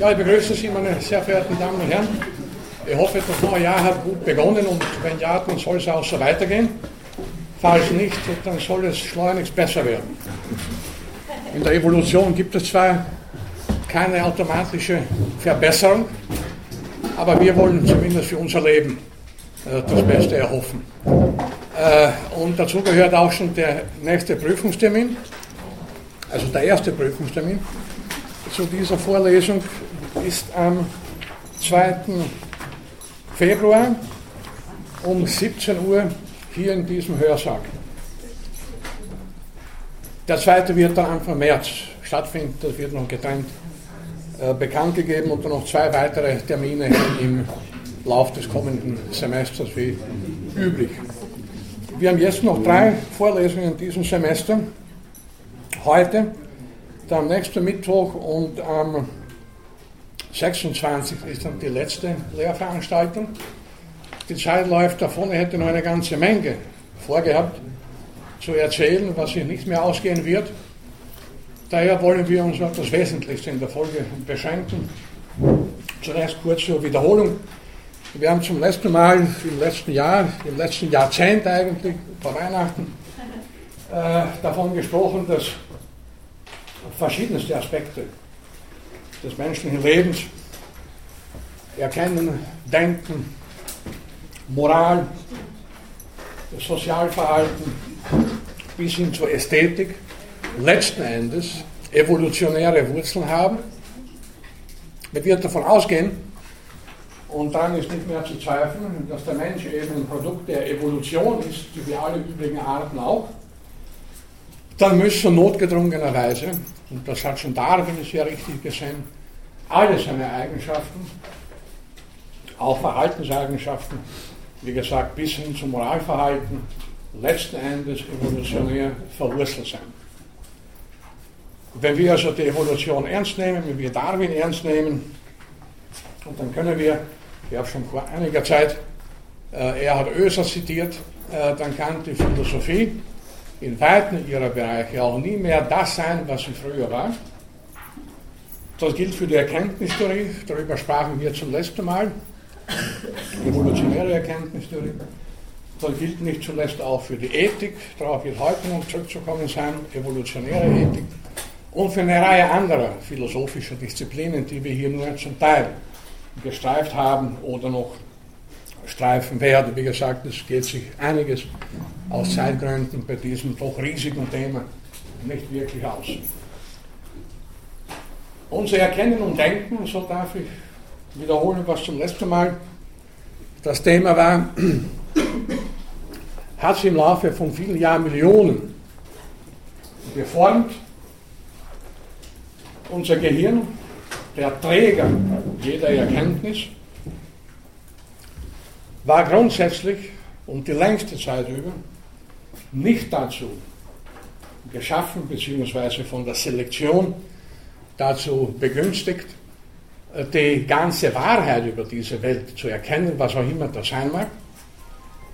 Ja, ich begrüße Sie, meine sehr verehrten Damen und Herren. Ich hoffe, das neue Jahr hat gut begonnen und wenn ja, dann soll es auch so weitergehen. Falls nicht, dann soll es schleunigst besser werden. In der Evolution gibt es zwar keine automatische Verbesserung, aber wir wollen zumindest für unser Leben äh, das Beste erhoffen. Äh, und dazu gehört auch schon der nächste Prüfungstermin, also der erste Prüfungstermin zu dieser Vorlesung ist am 2. Februar um 17 Uhr hier in diesem Hörsaal. Der zweite wird dann Anfang März stattfinden, das wird noch getrennt äh, bekannt gegeben und dann noch zwei weitere Termine im Lauf des kommenden Semesters wie üblich. Wir haben jetzt noch drei Vorlesungen in diesem Semester. Heute, dann nächsten Mittwoch und am 26. ist dann die letzte Lehrveranstaltung. Die Zeit läuft davon, ich hätte noch eine ganze Menge vorgehabt zu erzählen, was sich nicht mehr ausgehen wird. Daher wollen wir uns auf das Wesentlichste in der Folge beschränken. Zunächst kurz zur Wiederholung. Wir haben zum letzten Mal im letzten Jahr, im letzten Jahrzehnt eigentlich, vor Weihnachten, äh, davon gesprochen, dass verschiedenste Aspekte des menschlichen Lebens erkennen, denken, Moral, Sozialverhalten bis hin zur Ästhetik letzten Endes evolutionäre Wurzeln haben. Man wird davon ausgehen, und dann ist nicht mehr zu zweifeln, dass der Mensch eben ein Produkt der Evolution ist, wie alle übrigen Arten auch, dann müssen notgedrungenerweise, und das hat schon Darwin sehr richtig gesehen, alle seine Eigenschaften, auch Verhaltenseigenschaften, wie gesagt, bis hin zum Moralverhalten, letzten Endes evolutionär verwurzelt sein. Wenn wir also die Evolution ernst nehmen, wenn wir Darwin ernst nehmen, und dann können wir ich habe schon vor einiger Zeit äh, Erhard Oeser zitiert, äh, dann kann die Philosophie in weiten ihrer Bereiche auch nie mehr das sein, was sie früher war. Das gilt für die Erkenntnistheorie, darüber sprachen wir zum letzten Mal, evolutionäre Erkenntnistheorie. Das gilt nicht zuletzt auch für die Ethik, darauf wird heute noch zurückzukommen sein, evolutionäre Ethik. Und für eine Reihe anderer philosophischer Disziplinen, die wir hier nur zum Teil gestreift haben oder noch streifen werden. Wie gesagt, es geht sich einiges aus Zeitgründen bei diesem doch riesigen Thema nicht wirklich aus. Unser Erkennen und Denken, so darf ich wiederholen, was zum letzten Mal das Thema war, hat sich im Laufe von vielen Jahrmillionen geformt. Unser Gehirn der Träger jeder Erkenntnis, war grundsätzlich und die längste Zeit über nicht dazu geschaffen, beziehungsweise von der Selektion dazu begünstigt, die ganze Wahrheit über diese Welt zu erkennen, was auch immer das sein mag,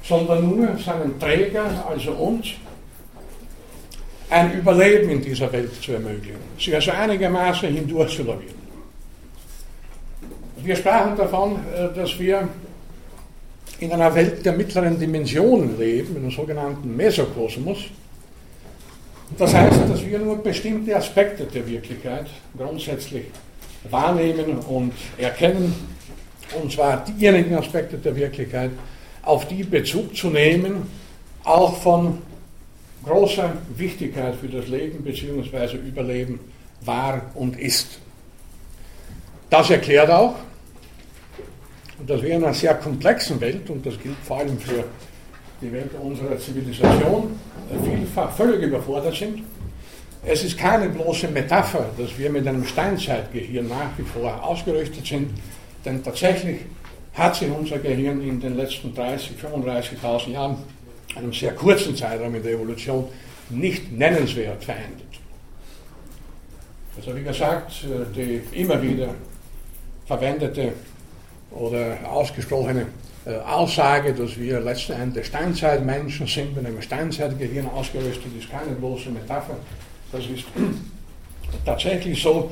sondern nur seinen Träger, also uns, ein Überleben in dieser Welt zu ermöglichen, sich also einigermaßen hindurch zu lavieren. Wir sprachen davon, äh, dass wir in einer Welt der mittleren Dimensionen leben, in einem sogenannten Mesokosmos. Das heißt, dass wir nur bestimmte Aspekte der Wirklichkeit grundsätzlich wahrnehmen und erkennen, und zwar diejenigen Aspekte der Wirklichkeit, auf die Bezug zu nehmen, auch von großer Wichtigkeit für das Leben bzw. Überleben war und ist. Das erklärt auch, und dass wir in einer sehr komplexen Welt, und das gilt vor allem für die Welt unserer Zivilisation, vielfach völlig überfordert sind. Es ist keine bloße Metapher, dass wir mit einem Steinzeitgehirn nach wie vor ausgerüstet sind, denn tatsächlich hat sich unser Gehirn in den letzten 30, 35.000 Jahren, einem sehr kurzen Zeitraum in der Evolution, nicht nennenswert verändert. Also wie gesagt, die immer wieder verwendete oder ausgesprochene äh, Aussage, dass wir letzten Endes Steinzeitmenschen sind, mit einem Steinzeitgehirn ausgerüstet, ist keine bloße Metapher. Das ist tatsächlich so,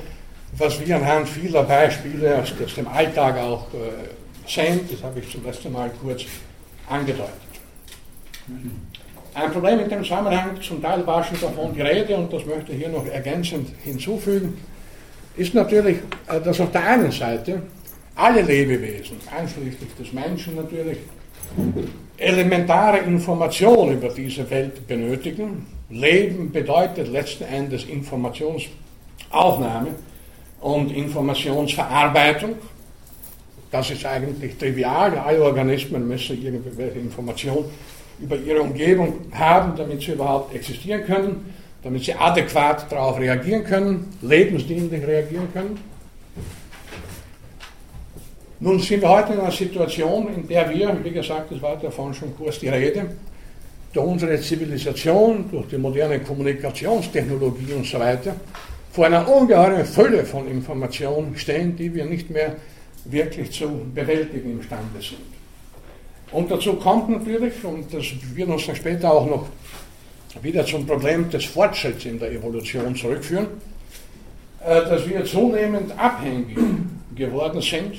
was wir anhand vieler Beispiele aus, aus dem Alltag auch äh, sehen. Das habe ich zum letzten Mal kurz angedeutet. Ein Problem in dem Zusammenhang, zum Teil war schon davon die Rede und das möchte ich hier noch ergänzend hinzufügen, ist natürlich, äh, dass auf der einen Seite alle Lebewesen, einschließlich des Menschen natürlich, elementare Informationen über diese Welt benötigen. Leben bedeutet letzten Endes Informationsaufnahme und Informationsverarbeitung. Das ist eigentlich trivial. Alle Organismen müssen irgendwelche Informationen über ihre Umgebung haben, damit sie überhaupt existieren können, damit sie adäquat darauf reagieren können, lebensdienlich reagieren können. Nun sind wir heute in einer Situation, in der wir, wie gesagt, das war davon schon kurz die Rede, durch unsere Zivilisation, durch die moderne Kommunikationstechnologie und so weiter, vor einer ungeheuren Fülle von Informationen stehen, die wir nicht mehr wirklich zu bewältigen imstande sind. Und dazu kommt natürlich, und das wird uns dann später auch noch wieder zum Problem des Fortschritts in der Evolution zurückführen, äh, dass wir zunehmend abhängig geworden sind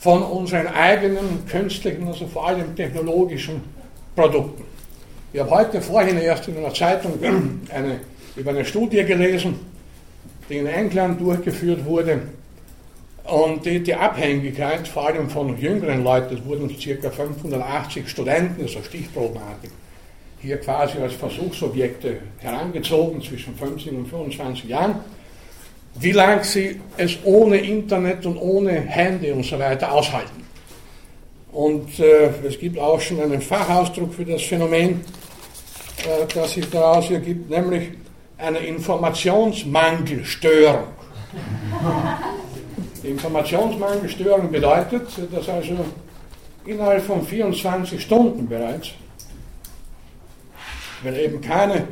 von unseren eigenen künstlichen, also vor allem technologischen Produkten. Ich habe heute vorhin erst in einer Zeitung eine, über eine Studie gelesen, die in England durchgeführt wurde, und die, die, Abhängigkeit, vor allem von jüngeren Leuten, es wurden ca. 580 Studenten, also stichprobenartig, hier quasi als Versuchsobjekte herangezogen zwischen 15 und 25 Jahren, wie lange sie es ohne Internet und ohne Handy und so weiter aushalten. Und äh, es gibt auch schon einen Fachausdruck für das Phänomen, äh, das sich daraus ergibt, nämlich eine Informationsmangelstörung. Die Informationsmangelstörung bedeutet, dass also innerhalb von 24 Stunden bereits, wenn eben keine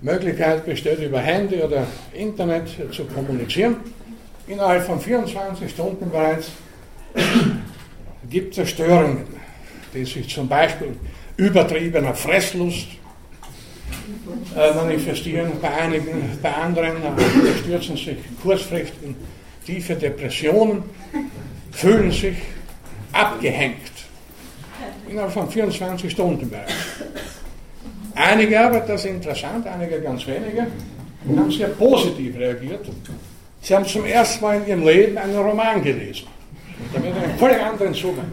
Möglichkeit besteht, über Handy oder Internet zu kommunizieren, innerhalb von 24 Stunden bereits gibt es Störungen, die sich zum Beispiel übertriebener Fresslust äh, manifestieren, bei einigen, bei anderen äh, stürzen sich kurzfristig tiefe Depressionen, fühlen sich abgehängt. Innerhalb von 24 Stunden bereits. Einige aber, das ist interessant, einige ganz wenige, haben sehr positiv reagiert. Sie haben zum ersten Mal in ihrem Leben einen Roman gelesen. Damit einen völlig anderen Zugang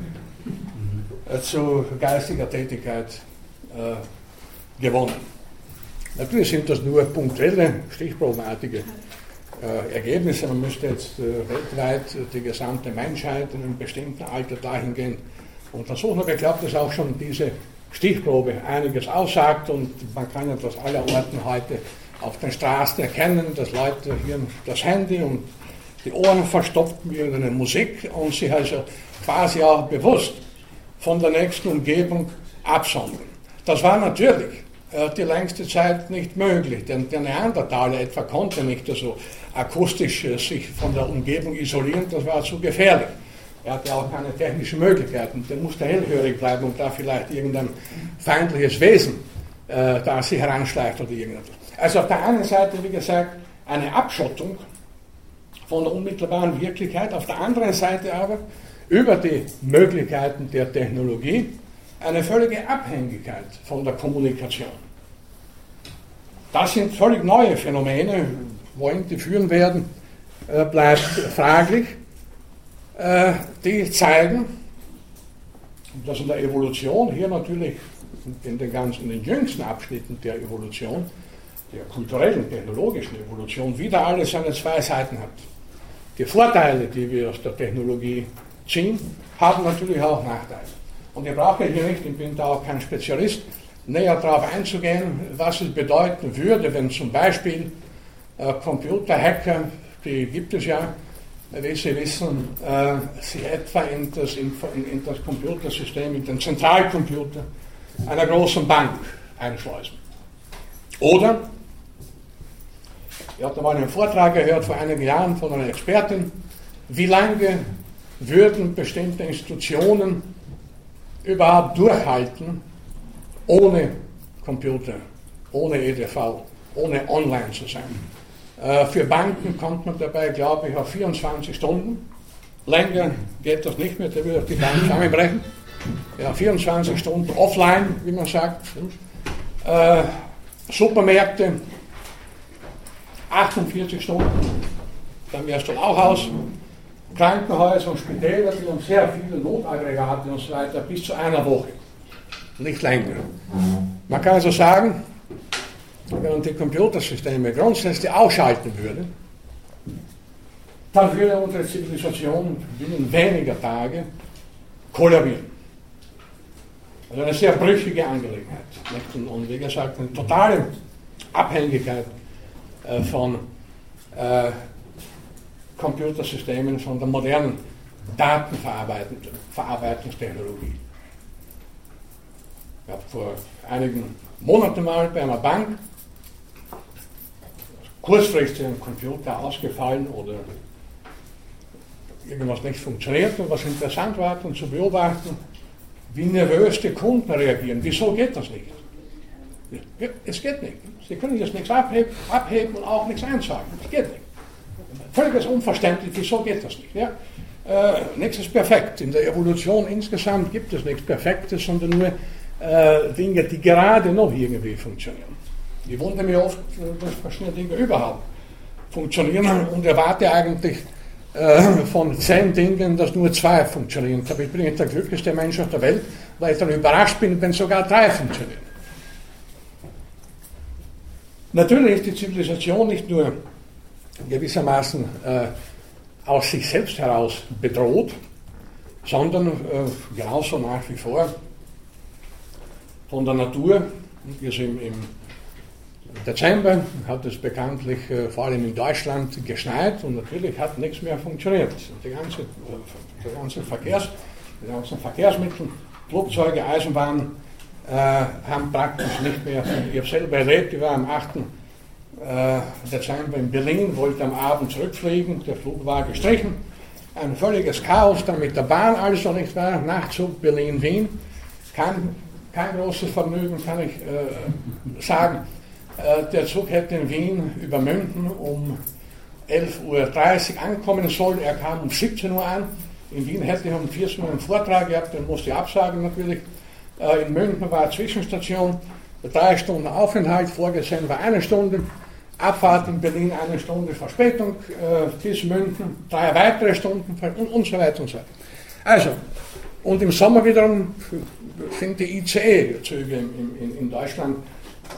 äh, zu geistiger Tätigkeit äh, gewonnen. Natürlich sind das nur punktuelle, stichprobenartige äh, Ergebnisse. Man müsste jetzt äh, weltweit die gesamte Menschheit in einem bestimmten Alter dahingehend untersuchen. Aber ich glaube, dass auch schon diese Stichprobe einiges aussagt und man kann ja das allerorten heute auf den Straßen erkennen, dass Leute hier das Handy und die Ohren verstopft mit irgendeiner Musik und sich also quasi auch bewusst von der nächsten Umgebung absondern. Das war natürlich die längste Zeit nicht möglich, denn der Neandertaler etwa konnte nicht so akustisch äh, sich von der Umgebung isolieren, das war zu gefährlich. Er hatte auch keine technischen Möglichkeiten, der musste hellhörig bleiben und da vielleicht irgendein feindliches Wesen äh, da sich heranschleicht oder irgendetwas. Also auf der einen Seite, wie gesagt, eine Abschottung von der unmittelbaren Wirklichkeit, auf der anderen Seite aber über die Möglichkeiten der Technologie eine völlige Abhängigkeit von der Kommunikation. Das sind völlig neue Phänomene, wohin die führen werden, äh, bleibt fraglich. Äh, die zeigen, dass in der Evolution, hier natürlich in den ganzen in den jüngsten Abschnitten der Evolution, der kulturellen, technologischen Evolution, wieder alles seine zwei Seiten hat. Die Vorteile, die wir aus der Technologie ziehen, haben natürlich auch Nachteile. Und ich brauche hier nicht, ich bin da auch kein Spezialist, näher darauf einzugehen, was es bedeuten würde, wenn zum Beispiel äh, Computerhacker, die gibt es ja, wie Sie wissen, äh, sich etwa in das, in, in das Computersystem, in den Zentralcomputer einer großen Bank einschleusen. Oder, ich hatte mal einen Vortrag gehört vor einigen Jahren von einer Expertin, wie lange würden bestimmte Institutionen überhaupt durchhalten ohne Computer, ohne EDV, ohne online zu sein. Äh, für Banken kommt man dabei, glaube ich, auf 24 Stunden. Länger geht das nicht mehr, da würde die Bank zusammenbrechen. Ja, 24 Stunden offline, wie man sagt. Äh, Supermärkte, 48 Stunden, dann wärst du auch aus. Krankenhäuser und Spitäler, die haben sehr viele Notaggregate und so weiter, bis zu einer Woche. Nicht länger. Man kann also sagen, wenn man die Computersysteme grundsätzlich ausschalten würde, dann würde unsere Zivilisation binnen weniger Tage kollabieren. Also eine sehr brüchige Angelegenheit. Und, und wie gesagt, eine totale Abhängigkeit äh, von äh, Computersystemen, von der modernen Datenverarbeitungstechnologie. Ich habe vor einigen Monaten mal bei einer Bank kurzfristig ein Computer ausgefallen oder irgendwas nicht funktioniert und was interessant war, und zu beobachten, wie nervös die Kunden reagieren. Wieso geht das nicht? Es geht nicht. Sie können jetzt nichts abheben, abheben und auch nichts einsagen. Das geht nicht. Völlig unverständlich, wieso geht das nicht? Ja? Äh, nichts ist perfekt. In der Evolution insgesamt gibt es nichts Perfektes, sondern nur äh, Dinge, die gerade noch irgendwie funktionieren. Ich wundere mich oft, dass verschiedene Dinge überhaupt funktionieren und erwarte eigentlich äh, von zehn Dingen, dass nur zwei funktionieren. Ich bin ich der glücklichste Mensch auf der Welt, weil ich dann überrascht bin, wenn sogar drei funktionieren. Natürlich ist die Zivilisation nicht nur gewissermaßen äh, aus sich selbst heraus bedroht, sondern äh, genauso nach wie vor von der Natur. Also im, im Dezember hat es bekanntlich äh, vor allem in Deutschland geschneit und natürlich hat nichts mehr funktioniert. Die ganze, äh, die ganze Verkehrs, die ganzen Verkehrsmittel, Flugzeuge, Eisenbahnen äh, haben praktisch nicht mehr. Ich habe selber erlebt, ich war am 8. Äh, Dezember in Berlin, wollte am Abend zurückfliegen, der Flug war gestrichen. Ein völliges Chaos dann mit der Bahn, also nicht wahr? Nachtzug Berlin-Wien. Kein, kein großes Vergnügen, kann ich äh, sagen. Äh, der Zug hätte in Wien über München um 11.30 Uhr ankommen sollen. Er kam um 17 Uhr an. In Wien hätte ich um 14 Uhr einen Vortrag gehabt, den musste ich absagen natürlich. Äh, in München war Zwischenstation, drei Stunden Aufenthalt, vorgesehen war eine Stunde. Abfahrt in Berlin eine Stunde Verspätung äh, bis München, drei weitere Stunden und, und so weiter und so weiter. Also, und im Sommer wiederum sind die ICE-Züge in, in, in, Deutschland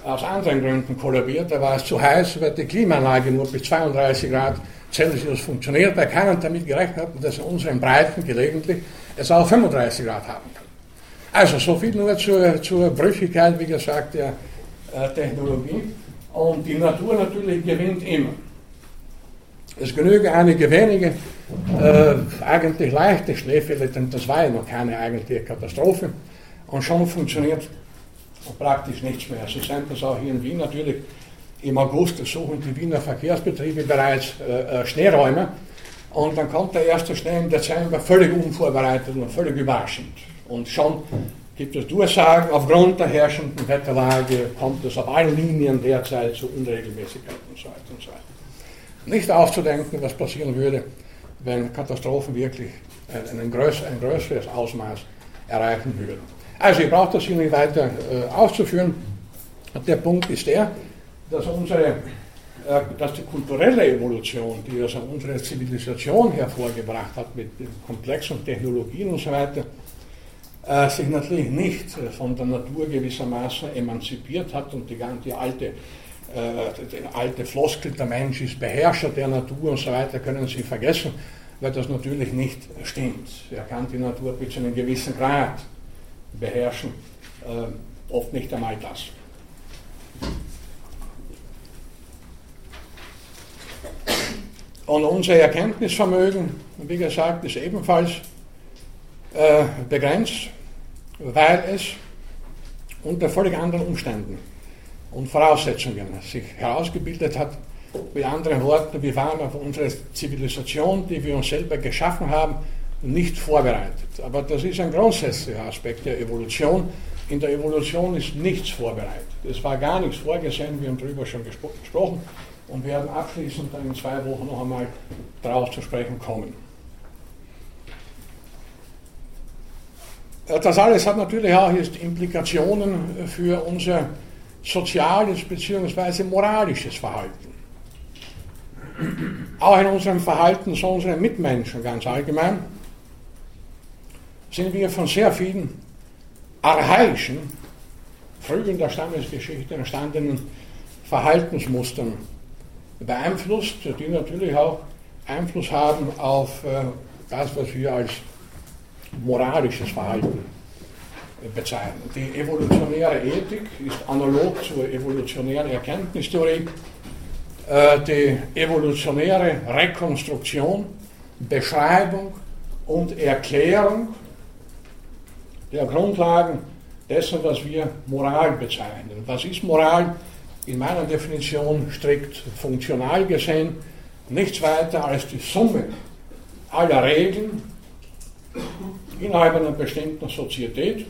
aus anderen Gründen kollabiert. Da war es zu heiß, weil die Klimaanlage nur bis 32 Grad Celsius funktioniert, weil keiner damit gerechnet hat, dass in unseren Breiten gelegentlich es auch 35 Grad haben kann. Also, so viel nur zur, zur Brüchigkeit, wie gesagt, der äh, Technologie. Und die Natur natürlich gewinnt immer. Es genügen einige wenige, äh, eigentlich leichte Schneefälle, denn das war ja noch keine eigentliche Katastrophe. Und schon funktioniert praktisch nichts mehr. Sie sehen das auch hier in Wien natürlich. Im August suchen die Wiener Verkehrsbetriebe bereits äh, äh, Schneeräume. Und dann kommt der erste Schnee im Dezember völlig unvorbereitet und völlig überraschend. Und schon gibt es Durchsagen, aufgrund der herrschenden Wetterlage kommt es auf allen Linien derzeit zu Unregelmäßigkeiten und so weiter und so weiter. Nicht aufzudenken, was passieren würde, wenn Katastrophen wirklich ein, ein, größ, ein größeres Ausmaß erreichen würden. Also ich brauche das hier nicht weiter äh, auszuführen. Der Punkt ist der, dass, unsere, äh, dass die kulturelle Evolution, die also unsere Zivilisation hervorgebracht hat mit komplexen Technologien und so weiter, äh, sich natürlich nicht äh, von der Natur gewissermaßen emanzipiert hat und die alte, äh, die alte Floskel, der Mensch ist Beherrscher der Natur und so weiter, können Sie vergessen, weil das natürlich nicht stimmt. Er kann die Natur bis zu einem gewissen Grad beherrschen, äh, oft nicht einmal das. Und unser Erkenntnisvermögen, wie gesagt, ist ebenfalls äh, begrenzt weil es unter völlig anderen Umständen und Voraussetzungen sich herausgebildet hat. Mit anderen Worten, wir waren auf unsere Zivilisation, die wir uns selber geschaffen haben, nicht vorbereitet. Aber das ist ein grundsätzlicher Aspekt der Evolution. In der Evolution ist nichts vorbereitet. Es war gar nichts vorgesehen, wir haben darüber schon gespro gesprochen. und werden abschließend dann in zwei Wochen noch einmal darauf zu sprechen kommen. Äh, das alles hat natürlich auch jetzt Implikationen für unser soziales bzw. moralisches Verhalten. Auch in unserem Verhalten zu unseren Mitmenschen ganz allgemein sind wir von sehr vielen archaischen, früh in der Stammesgeschichte entstandenen Verhaltensmustern beeinflusst, die natürlich auch Einfluss haben auf äh, das, was wir als moralisches Verhalten bezeichnen. Die evolutionäre Ethik ist analog zur evolutionären Erkenntnistheorie. Äh, die evolutionäre Rekonstruktion, Beschreibung und Erklärung der Grundlagen dessen, was wir Moral bezeichnen. Was ist Moral? In meiner Definition strikt funktional gesehen nichts weiter als die Summe aller Regeln innerhalb einer bestimmten Sozietät,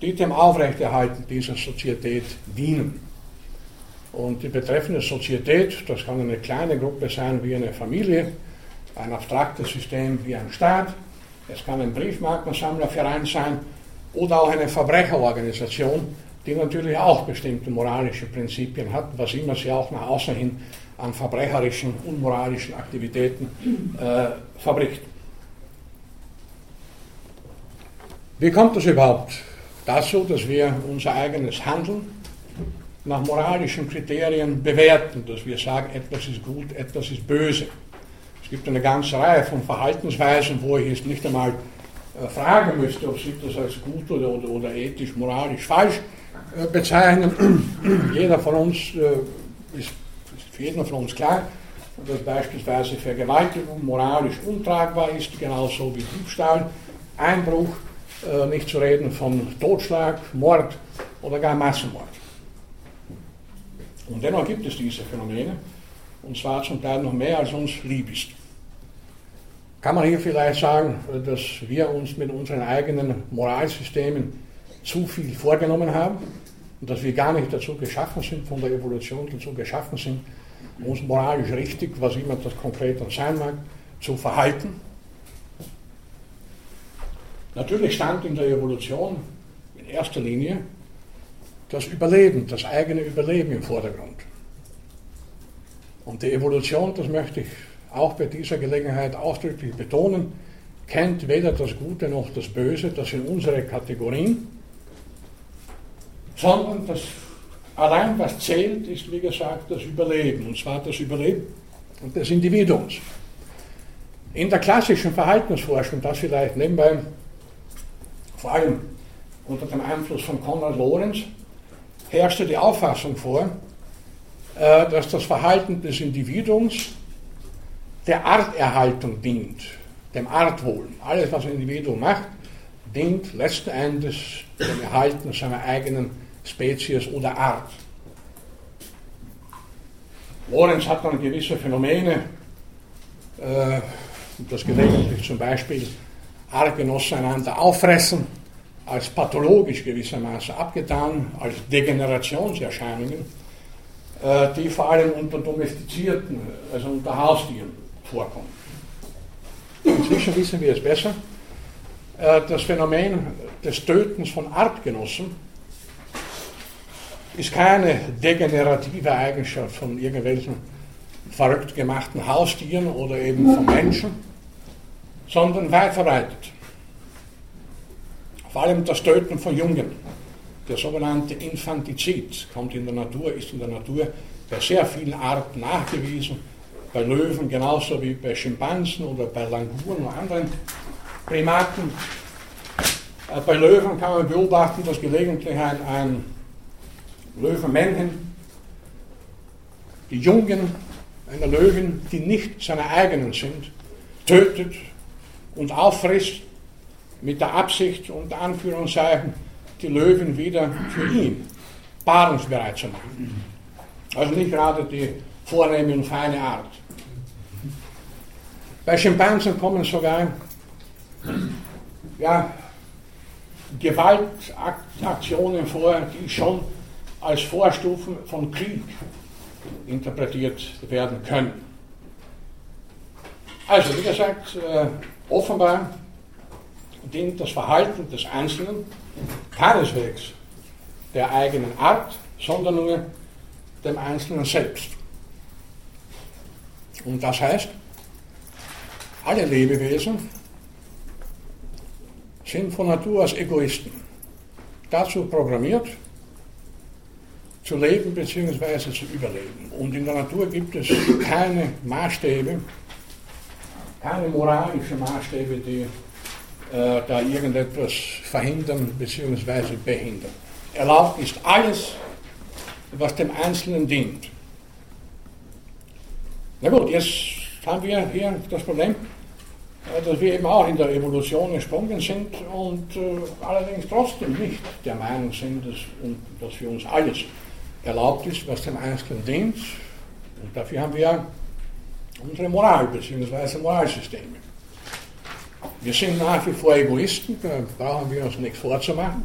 die dem Aufrechterhalten dieser Sozietät dienen. Und die betreffende Sozietät, das kann eine kleine Gruppe sein wie eine Familie, ein abstraktes System wie ein Staat, es kann ein Briefmarkensammlerverein sein oder auch eine Verbrecherorganisation, die natürlich auch bestimmte moralische Prinzipien hat, was immer sie auch nach außen hin an verbrecherischen, unmoralischen Aktivitäten äh, verbricht. Wie kommt es überhaupt dazu, dass wir unser eigenes Handeln nach moralischen Kriterien bewerten, dass wir sagen, etwas ist gut, etwas ist böse? Gibt eine ganze Reihe von Verhaltensweisen, wo ich jetzt nicht einmal äh, fragen müsste, ob Sie das als gut oder, oder, oder ethisch, moralisch falsch äh, bezeichnen. Jeder von uns äh, ist, ist für jeden von uns klar, dass beispielsweise Vergewaltigung moralisch untragbar ist, genauso wie Diebstahl, Einbruch, nicht zu reden von Totschlag, Mord oder gar Massenmord. Und dennoch gibt es diese Phänomene, und zwar zum Teil noch mehr als uns lieb ist. Kann man hier vielleicht sagen, dass wir uns mit unseren eigenen Moralsystemen zu viel vorgenommen haben und dass wir gar nicht dazu geschaffen sind, von der Evolution dazu geschaffen sind, uns moralisch richtig, was immer das konkret dann sein mag, zu verhalten? Natürlich stand in der Evolution in erster Linie das Überleben, das eigene Überleben im Vordergrund. Und die Evolution, das möchte ich auch bei dieser Gelegenheit ausdrücklich betonen, kennt weder das Gute noch das Böse, das sind unsere Kategorien, sondern das allein was zählt, ist wie gesagt das Überleben, und zwar das Überleben des Individuums. In der klassischen Verhaltensforschung, das vielleicht nebenbei, vor allem unter dem Einfluss von Konrad Lorenz, herrschte die Auffassung vor, äh, dass das Verhalten des Individuums der Arterhaltung dient, dem Artwohl. Alles, was ein Individuum macht, dient letzten Endes dem Erhalten seiner eigenen Spezies oder Art. Lorenz hat dann gewisse Phänomene, äh, das gelegentlich zum Beispiel Artgenossen einander auffressen, als pathologisch gewissermaßen abgetan, als Degenerationserscheinungen, äh, die vor allem unter Domestizierten, also unter Haustieren vorkommt. Inzwischen wissen wir es besser. Äh, das Phänomen des Tötens von Artgenossen ist keine degenerative Eigenschaft von irgendwelchen verrückt gemachten Haustieren oder eben von Menschen, sondern weit verbreitet. Vor allem das Töten von Jungen, der sogenannte Infantizid, kommt in der Natur, ist in der Natur bei sehr vielen Arten nachgewiesen bei Löwen genauso wie bei Schimpansen oder bei Languren und anderen Primaten. Äh, bei Löwen kann man beobachten, dass gelegentlich ein, ein Löwenmännchen die Jungen einer Löwin, die nicht seine eigenen sind, tötet und auffrisst mit der Absicht, unter Anführungszeichen, die Löwen wieder für ihn paarungsbereit zu machen. Also nicht gerade die vornehme und feine Art. Bei Schimpansen kommen sogar ja, Gewaltaktionen vor, die schon als Vorstufen von Krieg interpretiert werden können. Also, wie gesagt, äh, offenbar dient das Verhalten des Einzelnen keineswegs der eigenen Art, sondern nur dem Einzelnen selbst. Und das heißt, alle Lebewesen sind von Natur aus Egoisten. Dazu programmiert, zu leben bzw. zu überleben. Und in der Natur gibt es keine Maßstäbe, keine moralischen Maßstäbe, die äh, da irgendetwas verhindern bzw. behindern. Erlaubt ist alles, was dem Einzelnen dient. Na gut, jetzt haben wir hier das Problem, äh, dass wir eben auch in der Evolution gesprungen sind und äh, allerdings trotzdem nicht der Meinung sind, dass, dass für uns alles erlaubt ist, was dem Einzelnen dient. Und dafür haben wir unsere Moral bzw. Moralsysteme. Wir sind nach wie vor Egoisten, da brauchen wir uns nichts vorzumachen.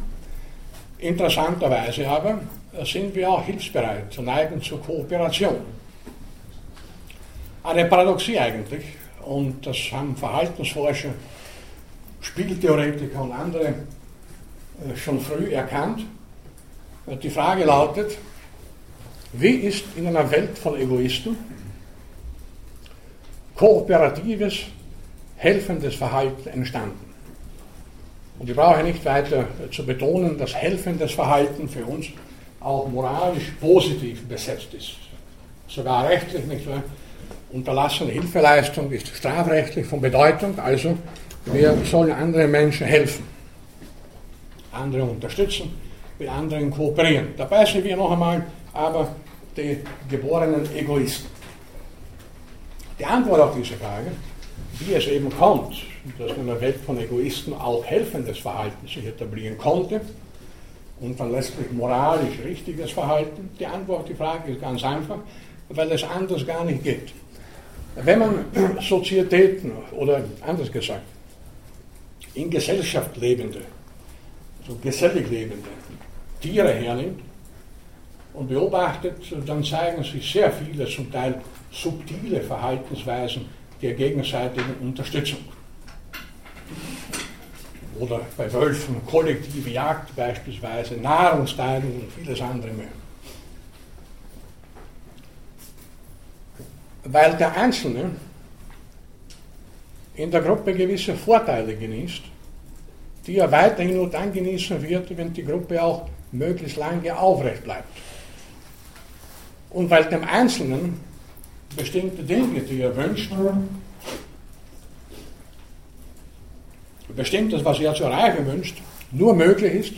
Interessanterweise aber sind wir auch hilfsbereit, neigen zur Kooperation. Eine Paradoxie eigentlich, und das haben Verhaltensforscher, Spieltheoretiker und andere äh, schon früh erkannt. Die Frage lautet, wie ist in einer Welt von Egoisten kooperatives, helfendes Verhalten entstanden? Und ich brauche nicht weiter zu betonen, dass helfendes Verhalten für uns auch moralisch positiv besetzt ist. Sogar rechtlich, nicht wahr? Unterlassene Hilfeleistung ist strafrechtlich von Bedeutung, also wir sollen anderen Menschen helfen, andere unterstützen, mit anderen kooperieren. Dabei sind wir noch einmal aber die geborenen Egoisten. Die Antwort auf diese Frage, wie es eben kommt, dass in einer Welt von Egoisten auch helfendes Verhalten sich etablieren konnte, und dann letztlich moralisch richtiges Verhalten? Die Antwort auf die Frage ist ganz einfach, weil es anders gar nicht geht. Wenn man Sozietäten oder anders gesagt, in Gesellschaft lebende, so gesellig lebende Tiere hernimmt und beobachtet, dann zeigen sich sehr viele, zum Teil subtile Verhaltensweisen der gegenseitigen Unterstützung oder bei Wölfen kollektive Jagd beispielsweise, Nahrungsteilung und vieles andere mehr. Weil der Einzelne in der Gruppe gewisse Vorteile genießt, die er weiterhin nur dann genießen wird, wenn die Gruppe auch möglichst lange aufrecht bleibt. Und weil dem Einzelnen bestimmte Dinge, die er wünscht, Bestimmtes, was er zu erreichen wünscht, nur möglich ist,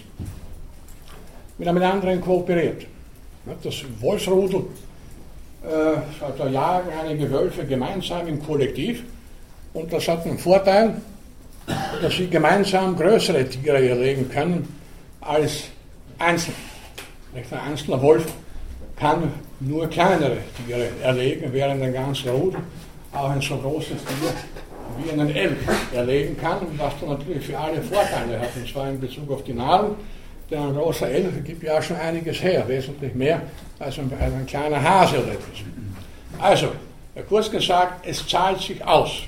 wenn er mit anderen kooperiert. Das Wolfsrudel äh, da jagen einige Wölfe gemeinsam im Kollektiv und das hat einen Vorteil, dass sie gemeinsam größere Tiere erlegen können als einzeln. Ein einzelner Wolf kann nur kleinere Tiere erlegen, während ein ganzer Rudel auch ein so großes Tier wie einen Elch erlegen kann, was dann natürlich für alle Vorteile hat, und zwar in Bezug auf die Nahrung. Denn ein großer Elch gibt ja schon einiges her, wesentlich mehr als ein, als ein kleiner Hase oder etwas. Also, kurz gesagt, es zahlt sich aus,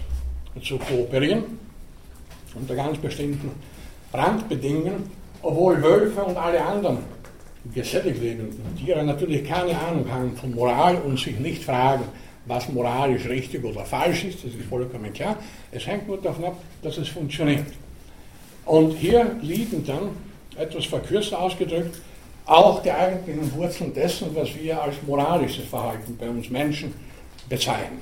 zu kooperieren, unter ganz bestimmten Randbedingungen, obwohl Wölfe und alle anderen gesellig lebenden Tiere natürlich keine Ahnung haben von Moral und sich nicht fragen, was moralisch richtig oder falsch ist, das ist vollkommen klar. Es hängt nur davon ab, dass es funktioniert. Und hier liegen dann, etwas verkürzt ausgedrückt, auch die eigentlichen Wurzeln dessen, was wir als moralisches Verhalten bei uns Menschen bezeichnen.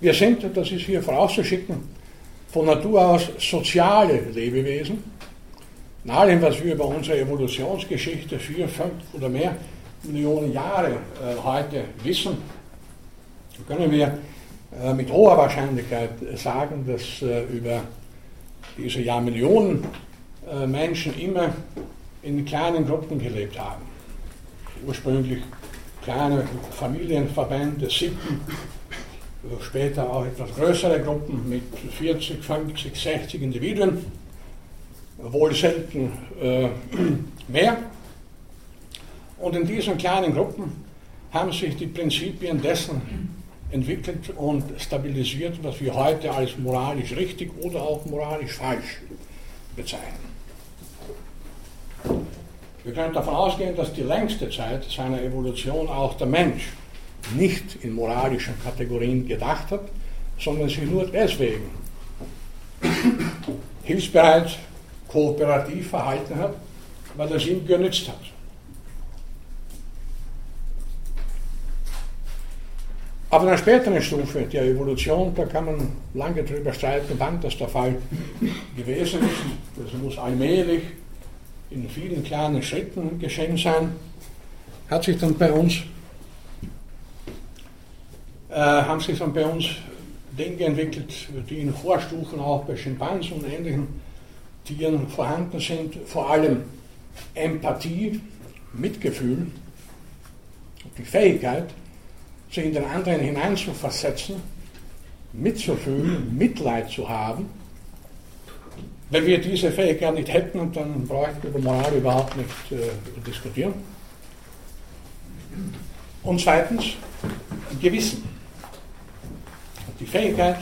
Wir sind, das ist hier vorauszuschicken, von Natur aus soziale Lebewesen. In allem, was wir über unsere Evolutionsgeschichte vier, fünf oder mehr Millionen Jahre äh, heute wissen, können wir äh, mit hoher Wahrscheinlichkeit sagen, dass äh, über diese Jahrmillionen Menschen immer in kleinen Gruppen gelebt haben. Ursprünglich kleine Familienverbände, Sitten, später auch etwas größere Gruppen mit 40, 50, 60 Individuen, wohl selten äh, mehr. Und in diesen kleinen Gruppen haben sich die Prinzipien dessen entwickelt und stabilisiert, was wir heute als moralisch richtig oder auch moralisch falsch bezeichnen. Wir können davon ausgehen, dass die längste Zeit seiner Evolution auch der Mensch nicht in moralischen Kategorien gedacht hat, sondern sich nur deswegen hilfsbereit, kooperativ verhalten hat, weil es ihm genützt hat. Auf einer späteren Stufe der Evolution, da kann man lange darüber streiten, wann das der Fall gewesen ist. Das muss allmählich in vielen kleinen Schritten geschehen sein. Hat sich dann bei uns, äh, haben sich dann bei uns Dinge entwickelt, die in Vorstufen auch bei Schimpansen und ähnlichen Tieren vorhanden sind, vor allem Empathie, Mitgefühl, die Fähigkeit, sich in den anderen hineinzuversetzen, mitzufühlen, Mitleid zu haben. Wenn wir diese Fähigkeit nicht hätten, dann bräuchten wir über Moral überhaupt nicht äh, diskutieren. Und zweitens, Gewissen. Die Fähigkeit,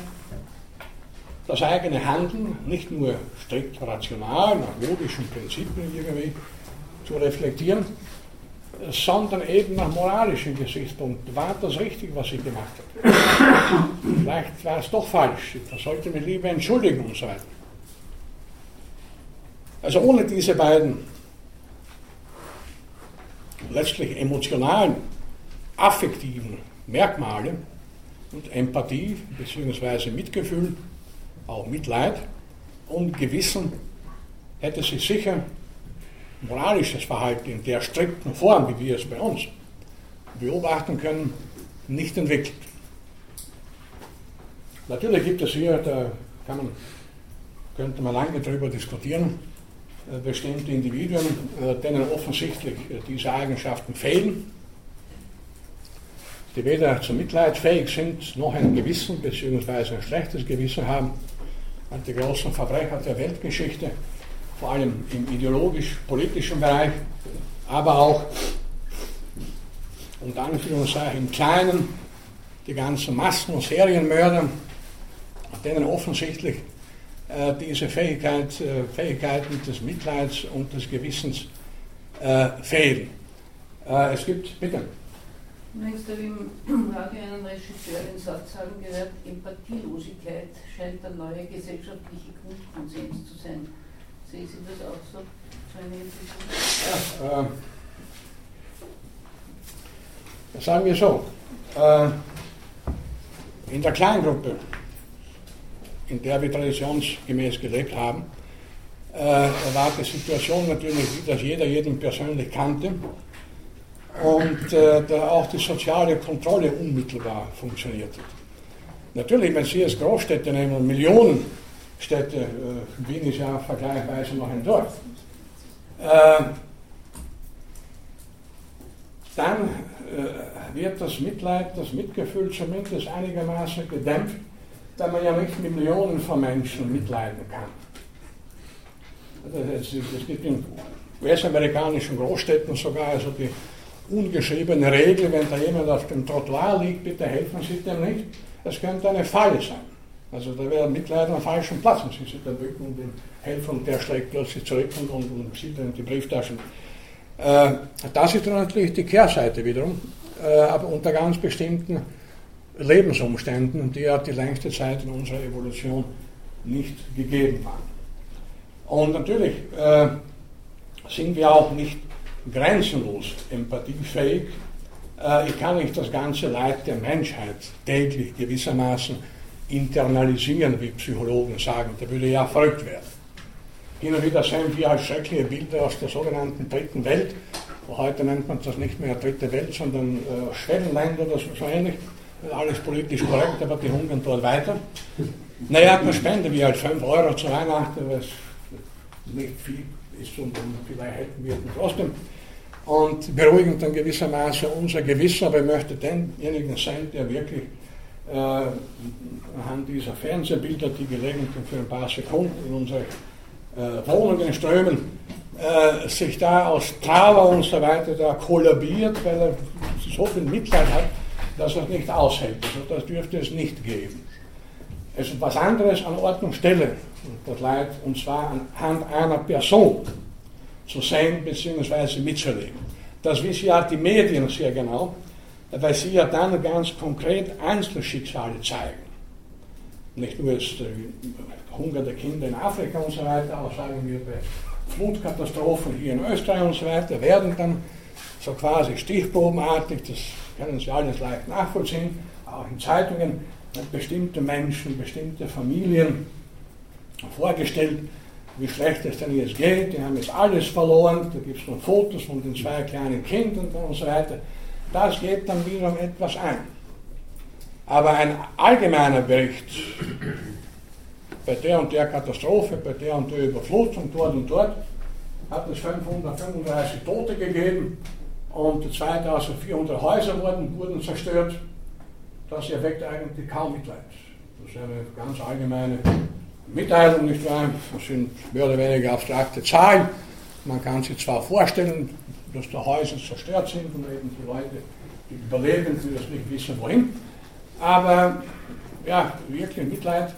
das eigene Handeln nicht nur strikt rational, nach logischen Prinzipien irgendwie zu reflektieren, sondern eben nach moralischen Gesichtspunkten. War das richtig, was ich gemacht habe? Vielleicht war es doch falsch. Da sollte mich lieber entschuldigen und so weiter. Also ohne diese beiden letztlich emotionalen, affektiven Merkmale und Empathie bzw. Mitgefühl, auch Mitleid und Gewissen hätte sich sicher moralisches Verhalten in der strikten Form, wie wir es bei uns beobachten können, nicht entwickelt. Natürlich gibt es hier, da man, könnte man lange darüber diskutieren, bestimmte Individuen, äh, denen offensichtlich äh, diese Eigenschaften fehlen, die weder zum Mitleid fähig sind, noch ein Gewissen bzw. ein schlechtes Gewissen haben. Die großen Verbrecher der Weltgeschichte vor allem im ideologisch-politischen Bereich, aber auch unter Anführungszeichen im Kleinen, die ganzen Massen- und Serienmörder, denen offensichtlich äh, diese Fähigkeit, äh, Fähigkeiten des Mitleids und des Gewissens äh, fehlen. Äh, es gibt, bitte. Übrigens habe ich im Radio einen Regisseur den Satz haben gehört, Empathielosigkeit scheint der neue gesellschaftliche Grundkonsens zu sein. Sehen Sie das auch so? Ja, äh, sagen wir so. Äh, in der Kleingruppe, in der wir traditionsgemäß gelebt haben, äh, war die Situation natürlich, dass jeder jeden persönlich kannte und äh, da auch die soziale Kontrolle unmittelbar funktionierte. Natürlich, wenn Sie als Großstädte nehmen Millionen Städte, äh, Wien ist ja vergleichsweise noch ein Dorf. Äh, dann äh, wird das Mitleid, das Mitgefühl zumindest einigermaßen gedämpft, da man ja nicht mit Millionen von Menschen mitleiden kann. Also es, gibt in US-amerikanischen Großstädten sogar also die ungeschriebene Regel, wenn da jemand auf dem Trottoir liegt, bitte helfen Sie dem nicht. Es könnte eine Falle sein. Also da wäre Mitleid am falschen Platz. Und sie sind dann Rücken und den Helfer und der schlägt plötzlich zurück und, und, und sieht dann die Brieftaschen. Äh, das ist dann natürlich die Kehrseite wiederum, äh, aber unter ganz bestimmten Lebensumständen, die ja die längste Zeit in unserer Evolution nicht gegeben waren. Und natürlich äh, sind wir auch nicht grenzenlos empathiefähig. Äh, ich kann nicht das ganze Leid der Menschheit täglich gewissermaßen internalisieren, wie Psychologen sagen. Der würde ja verrückt werden. Hin und wieder sehen wir schreckliche Bilder aus der sogenannten Dritten Welt. Heute nennt man das nicht mehr Dritte Welt, sondern äh, Schwellenländer oder so ähnlich. Alles politisch korrekt, aber die hungern dort weiter. Naja, man spenden wir halt 5 Euro zu Weihnachten, was nicht viel ist und, vielleicht hätten wir trotzdem. Und beruhigen dann gewissermaßen unser Gewissen, aber ich möchte denjenigen sein, der wirklich äh, anhand dieser Fernsehbilder, die gelegentlich für ein paar Sekunden in unsere äh, Wohnungen strömen, äh, sich da aus Trauer und so weiter da kollabiert, weil er so viel Mitleid hat, dass er es nicht aushält. Also das dürfte es nicht geben. Es ist was anderes an Ort und Stelle, das Leid, und zwar anhand einer Person zu sehen bzw. mitzuleben. Das wissen ja die Medien sehr genau, weil sie ja dann ganz konkret Einzelschicksale zeigen. Nicht nur jetzt äh, Hunger der Kinder in Afrika und so weiter, aber sagen wir bei Flutkatastrophen hier in Österreich und so weiter, werden dann so quasi stichprobenartig, das können Sie alles leicht nachvollziehen, auch in Zeitungen, bestimmte Menschen, bestimmte Familien vorgestellt, wie schlecht es denn jetzt geht, die haben jetzt alles verloren, da gibt es noch Fotos von den zwei kleinen Kindern und so weiter. Das geht dann wiederum etwas ein. Aber ein allgemeiner Bericht bei der und der Katastrophe, bei der und der Überflutung, dort und dort, hat es 535 Tote gegeben und 2400 Häuser wurden, wurden zerstört. Das erweckt eigentlich kaum Mitleid. Das ist eine ganz allgemeine Mitteilung, nicht wahr? Das sind mehr oder weniger abstrakte Zahlen. Man kann sich zwar vorstellen, dass da Häuser zerstört sind und eben die Leute, die überleben, die das nicht wissen, wohin. Aber ja, wirklich Mitleid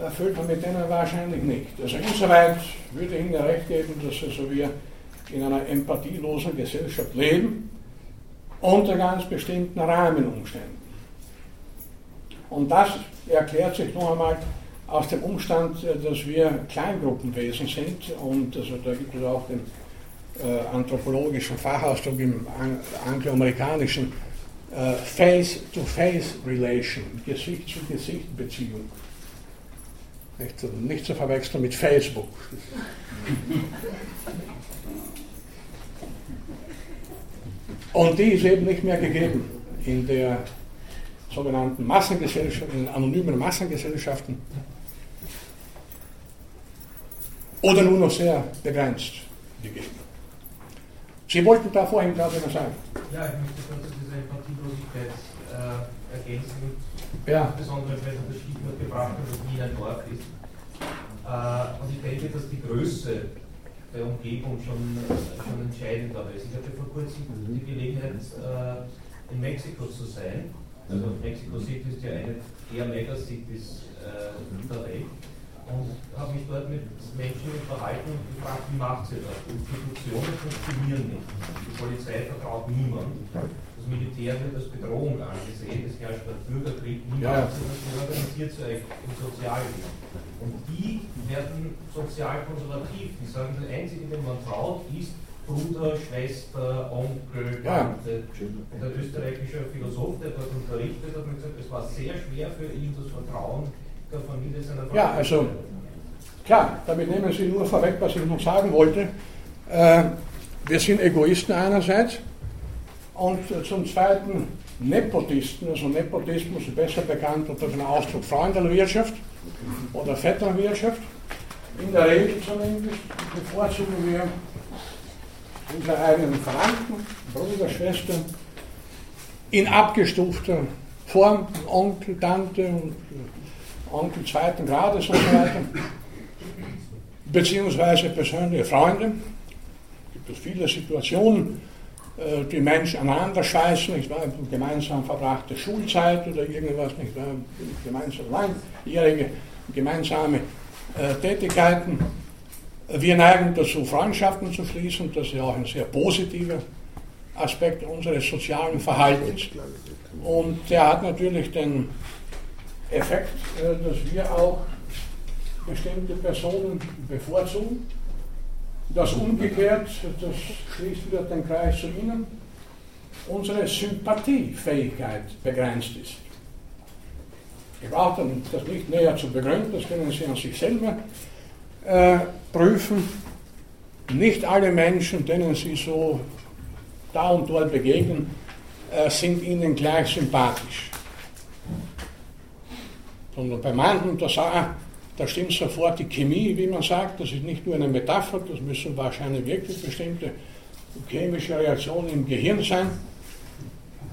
erfüllt man mit denen wahrscheinlich nicht. Also insoweit würde ich Ihnen recht geben, dass also wir in einer empathielosen Gesellschaft leben, unter ganz bestimmten Rahmenumständen. Und das erklärt sich noch einmal aus dem Umstand, dass wir Kleingruppenwesen sind und also da gibt es auch den äh, anthropologischen Fachausdruck im angloamerikanischen äh, Face-to-Face-Relation, Gesicht-zu-Gesicht-Beziehung. Nicht, nicht zu verwechseln mit Facebook. Und die ist eben nicht mehr gegeben in der sogenannten Massengesellschaft, in anonymen Massengesellschaften. Oder nur noch sehr begrenzt gegeben. Sie wollten da vorhin, ich, noch sagen. Ja, ich möchte kurz diese Empathielosigkeit äh, ergänzen ja. insbesondere wenn das Stichwort gebracht wird, dass ein Dorf ist. Äh, und ich denke, dass die Größe der Umgebung schon, schon entscheidend dabei ist. Ich hatte vor kurzem die Gelegenheit, äh, in Mexiko zu sein. Also Mexico City ist ja eine der Megacities äh, der Welt. Und habe mich dort mit Menschen unterhalten und gefragt, wie macht sie das? Institutionen funktionieren nicht. Die Polizei vertraut niemand das Militär wird als Bedrohung angesehen, es herrscht ein Bürgerkrieg, niemand ja. organisiert sich im Sozialleben. Und die werden sozial konservativ, die sagen, das Einzige, dem man traut, ist Bruder, Schwester, Onkel, Tante. Ja. Der österreichische Philosoph, der dort unterrichtet, hat mir gesagt, es war sehr schwer für ihn, das Vertrauen der Familie seiner Familie. Ja, also klar, damit nehmen Sie nur vorweg, was ich noch sagen wollte. Äh, wir sind Egoisten einerseits, und zum Zweiten Nepotisten, also Nepotismus ist besser bekannt unter dem Ausdruck Freundelwirtschaft oder Vetternwirtschaft. In der Regel zumindest bevorzugen wir unsere eigenen Verwandten, Brüder, Schwestern, in abgestufter Form, Onkel, Tante und Onkel zweiten Grades und so weiter, beziehungsweise persönliche Freunde. Es gibt viele Situationen, die Menschen aneinander schweißen, nicht wahr? gemeinsam verbrachte Schulzeit oder irgendwas, nicht wahr? gemeinsam langjährige gemeinsame äh, Tätigkeiten. Wir neigen dazu, Freundschaften zu schließen, das ist ja auch ein sehr positiver Aspekt unseres sozialen Verhaltens. Und der hat natürlich den Effekt, äh, dass wir auch bestimmte Personen bevorzugen das umgekehrt, das schließt wieder den Kreis zu Ihnen, unsere Sympathiefähigkeit begrenzt ist. Ich brauche das nicht näher zu begründen, das können Sie an sich selber äh, prüfen. Nicht alle Menschen, denen Sie so da und dort begegnen, äh, sind Ihnen gleich sympathisch. Sondern bei manchen, da sagt da stimmt sofort die Chemie, wie man sagt. Das ist nicht nur eine Metapher, das müssen wahrscheinlich wirklich bestimmte chemische Reaktionen im Gehirn sein.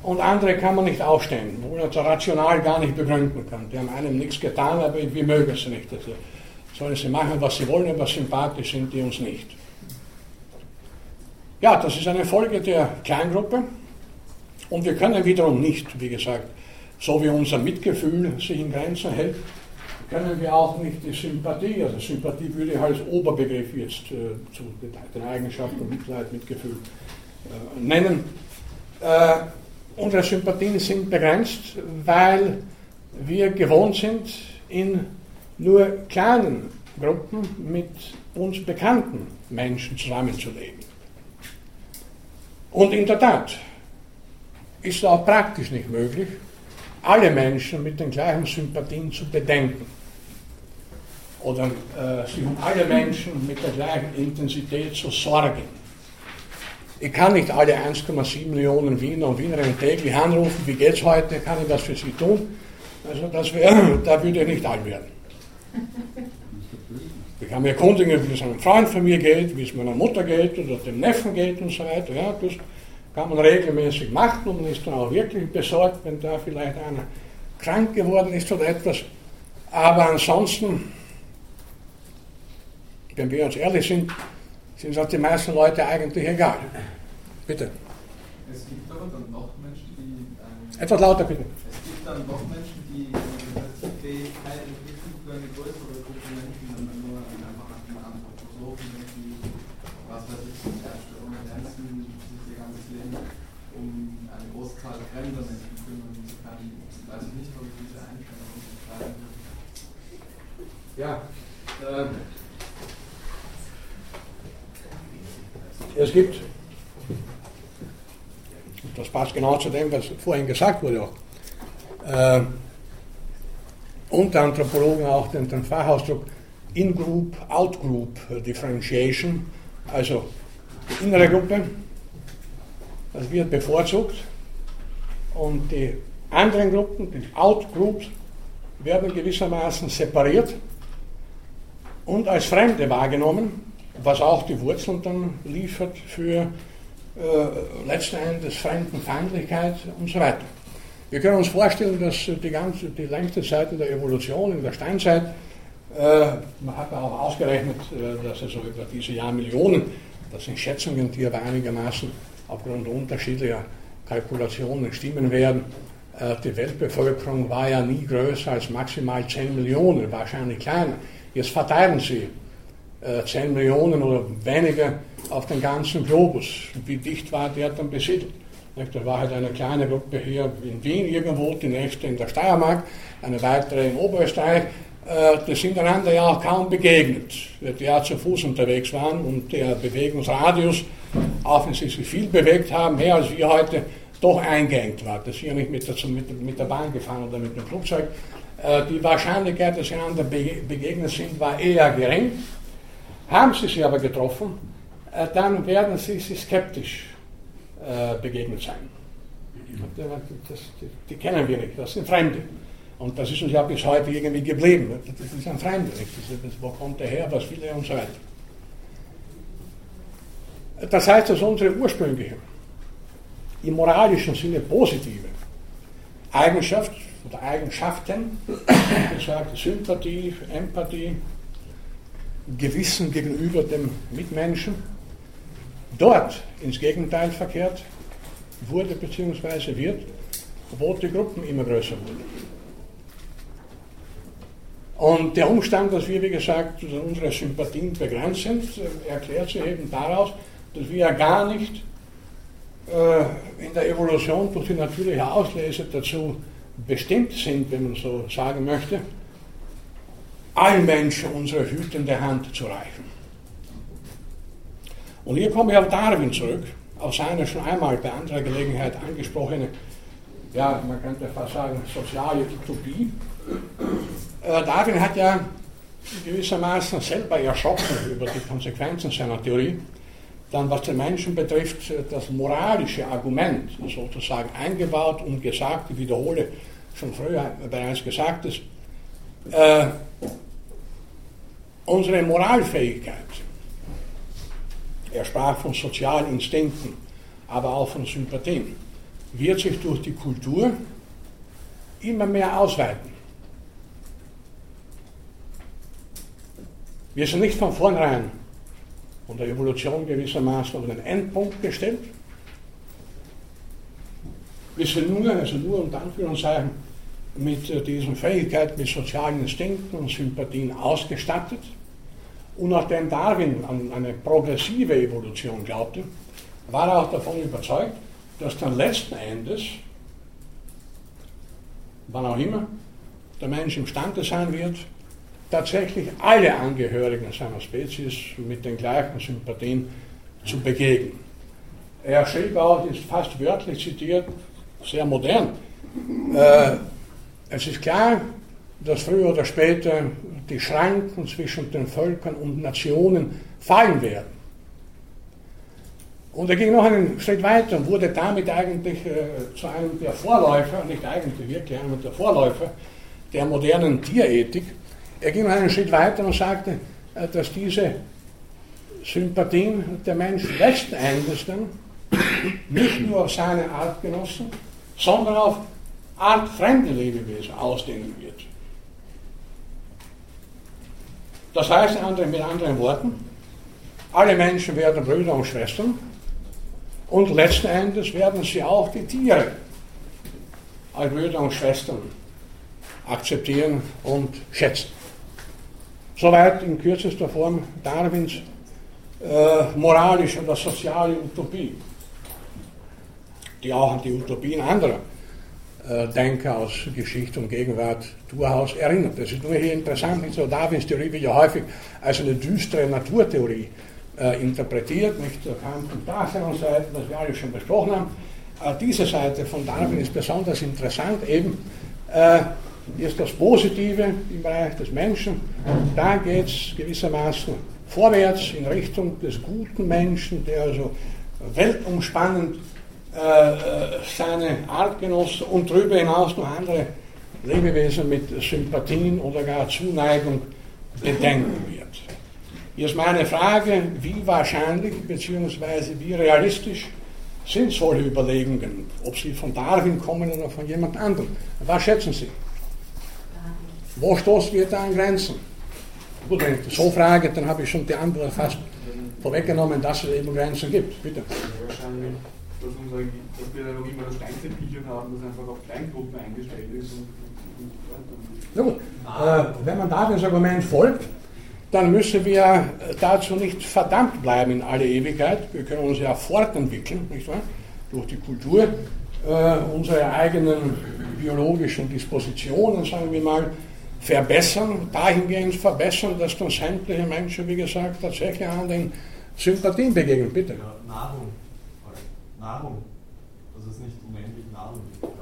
Und andere kann man nicht aufstellen, wo man das rational gar nicht begründen kann. Die haben einem nichts getan, aber wir mögen sie nicht. Also sollen sie machen, was sie wollen, aber sympathisch sind die uns nicht. Ja, das ist eine Folge der Kleingruppe. Und wir können wiederum nicht, wie gesagt, so wie unser Mitgefühl sich in Grenzen hält, können wir auch nicht die Sympathie, also Sympathie würde ich als Oberbegriff jetzt äh, zu den Eigenschaften Mitleid, Mitgefühl äh, nennen. Äh, unsere Sympathien sind begrenzt, weil wir gewohnt sind, in nur kleinen Gruppen mit uns bekannten Menschen zusammenzuleben. Und in der Tat ist es auch praktisch nicht möglich, alle Menschen mit den gleichen Sympathien zu bedenken oder äh, sich um alle Menschen mit der gleichen Intensität zu sorgen. Ich kann nicht alle 1,7 Millionen Wiener und Wienerinnen täglich anrufen, wie geht es heute, kann ich das für Sie tun? Also das wär, da würde ich nicht alt werden. Ich kann mir erkundigen, wie es einem Freund von mir geht, wie es meiner Mutter geht oder dem Neffen geht und so weiter. Ja, das kann man regelmäßig machen und man ist dann auch wirklich besorgt, wenn da vielleicht einer krank geworden ist oder etwas. Aber ansonsten wenn wir uns ehrlich sind, sind es die meisten Leute eigentlich egal. Bitte. Es gibt aber dann noch Menschen, die. Ähm, Etwas lauter bitte. Es gibt dann noch Menschen, die die Fähigkeit entwickeln für eine größere Gruppe Menschen, wenn man nur einfach einen Anthroposophen, die, was weiß ich, Ärzte ohne Grenzen, sich ihr ganzes Leben um eine große Zahl fremder Menschen kümmern zu können. Ich weiß nicht, ob ich diese Einstellung unterschreiben würde. Ja. Äh, es gibt, das passt genau zu dem, was vorhin gesagt wurde auch, äh, unter Anthropologen auch den, den Fachausdruck In-Group, Out-Group Differentiation, also die innere Gruppe, das wird bevorzugt und die anderen Gruppen, die Out-Groups, werden gewissermaßen separiert und als Fremde wahrgenommen was auch die Wurzeln dann liefert für äh, letzten Endes Fremdenfeindlichkeit und so weiter. Wir können uns vorstellen, dass die, ganze, die längste Zeit der Evolution, in der Steinzeit, äh, man hat auch ausgerechnet, äh, dass also über diese Jahrmillionen, das sind Schätzungen, die aber einigermaßen aufgrund unterschiedlicher Kalkulationen stimmen werden, äh, die Weltbevölkerung war ja nie größer als maximal 10 Millionen, wahrscheinlich kleiner. Jetzt verteilen sie 10 äh, Millionen oder weniger auf den ganzen Globus. Wie dicht war der dann besiedelt? Da war halt eine kleine Gruppe hier in Wien irgendwo, die nächste in der Steiermark, eine weitere in Oberösterreich. Äh, die sind einander ja auch kaum begegnet, die ja zu Fuß unterwegs waren und der Bewegungsradius, auch wenn sie sich viel bewegt haben, mehr als wir heute, doch eingeengt war. Das ist ja nicht mit der, mit der Bahn gefahren oder mit dem Flugzeug. Äh, die Wahrscheinlichkeit, dass sie einander begegnet sind, war eher gering. Haben Sie sie aber getroffen, äh, dann werden Sie sie skeptisch äh, begegnet sein. Das, die, die, kennen wir nicht, das sind Fremde. Und das ist uns ja bis heute irgendwie geblieben. Das ist ein Fremde, nicht? Das, wo kommt er her, was will er und so weiter. Das heißt, dass unsere ursprüngliche, im moralischen Sinne positive Eigenschaft oder Eigenschaften, gesagt, Sympathie, Empathie, Gewissen gegenüber dem Mitmenschen dort ins Gegenteil verkehrt wurde bzw. wird, wo die Gruppen immer größer wurden. Und der Umstand, dass wir, wie gesagt, unsere Sympathien begrenzt sind, erklärt sich eben daraus, dass wir ja gar nicht äh, in der Evolution durch die natürliche Auslese dazu bestimmt sind, wenn man so sagen möchte, allen Menschen unsere hütende Hand zu reichen. Und hier komme ich auf Darwin zurück, auf seine schon einmal bei anderer Gelegenheit angesprochene, ja, man könnte fast sagen, soziale Utopie. Äh, Darwin hat ja gewissermaßen selber erschrocken über die Konsequenzen seiner Theorie. Dann, was den Menschen betrifft, das moralische Argument sozusagen eingebaut und gesagt, ich wiederhole schon früher bereits Gesagtes, äh, unsere Moralfähigkeit, er sprach von sozialen Instinkten, aber auch von Sympathien, wird sich durch die Kultur immer mehr ausweiten. Wir sind nicht von vornherein von der Evolution gewissermaßen auf einen Endpunkt gestellt. ist nur, also nur unter Anführungszeichen, mit äh, diesen Fähigkeiten, mit sozialen Instinkten und Sympathien ausgestattet. Und nachdem Darwin an eine progressive Evolution glaubte, war er auch davon überzeugt, dass dann letzten Endes, wann auch immer, der Mensch imstande sein wird, tatsächlich alle Angehörigen seiner Spezies mit den gleichen Sympathien zu begegnen. Er schrieb auch, ist fast wörtlich zitiert, sehr modern, äh, es ist klar, dass früher oder später die Schranken zwischen den Völkern und Nationen fallen werden. Und er ging noch einen Schritt weiter und wurde damit eigentlich äh, zu einem der Vorläufer, nicht eigentlich wirklich einem der Vorläufer der modernen Tierethik. Er ging einen Schritt weiter und sagte, äh, dass diese Sympathien der Mensch letzten Endes dann nicht nur auf seine Artgenossen, sondern auf artfremde Lebewesen ausdehnen wird. Das heißt mit anderen Worten, alle Menschen werden Brüder und Schwestern und letzten Endes werden sie auch die Tiere als Brüder und Schwestern akzeptieren und schätzen. Soweit in kürzester Form Darwins äh, moralische oder soziale Utopie, die auch an die Utopien anderer äh, Denker aus Geschichte und Gegenwart durchaus erinnert. Das ist nur hier interessant, nicht so Darwins Theorie wird ja häufig als eine düstere Naturtheorie äh, interpretiert, nicht der Kant- und Darstellungsseite, was wir alle schon besprochen haben. Äh, diese Seite von Darwin ist besonders interessant, eben äh, ist das Positive im Bereich des Menschen. Da geht es gewissermaßen vorwärts in Richtung des guten Menschen, der also weltumspannend äh, seine Artgenossen und darüber hinaus noch andere Lebewesen mit Sympathien oder gar Zuneigung bedenken wird. Hier ist meine Frage, wie wahrscheinlich bzw. wie realistisch sind solche Überlegungen, ob sie von Darwin kommen oder von jemand anderem. Was schätzen Sie? Wo stoßen wir da an Grenzen? Gut, wenn ich so frage, dann habe ich schon die Antwort fast vorweggenommen, dass es eben Grenzen gibt. Bitte. Wahrscheinlich dass, wir noch immer das kleinste Bildchen haben, das einfach auf Kleingruppen eingestellt ist. Ja gut, äh, wenn man da das Argument folgt, dann müssen wir dazu nicht verdammt bleiben in alle Ewigkeit. Wir können uns ja fortentwickeln, nicht wahr? Durch die Kultur, äh, unsere eigenen biologischen Dispositionen, sagen wir mal, verbessern, dahingehend verbessern, dass dann sämtliche Menschen, wie gesagt, tatsächlich an den Sympathien begegnen. Bitte. Ja, Nahrung Nahrung, dass es nicht unendlich Nahrung gibt.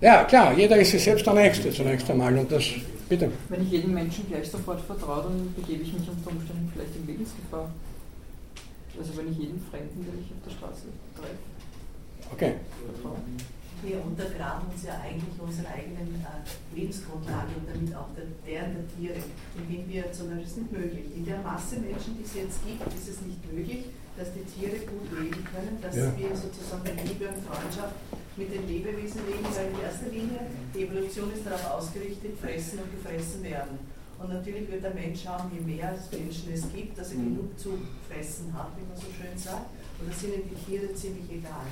Ja, klar, jeder ist sich selbst der Nächste zunächst einmal. Und das, bitte. Wenn ich jedem Menschen gleich sofort vertraue, dann begebe ich mich unter Umständen vielleicht in Lebensgefahr. Also wenn ich jeden Fremden, den ich auf der Straße treffe, okay. vertraue wir untergraben uns ja eigentlich unsere eigenen äh, Lebensgrundlage und damit auch der, deren der Tiere, indem wir zum Beispiel, es nicht möglich, in der Masse Menschen, die es jetzt gibt, ist es nicht möglich, dass die Tiere gut leben können, dass ja. wir sozusagen in Liebe und Freundschaft mit den Lebewesen leben, weil in erster Linie die Evolution ist darauf ausgerichtet, fressen und gefressen werden. Und natürlich wird der Mensch schauen, je mehr Menschen es gibt, dass er mhm. genug zu fressen hat, wie man so schön sagt. Und da sind die Tiere ziemlich egal.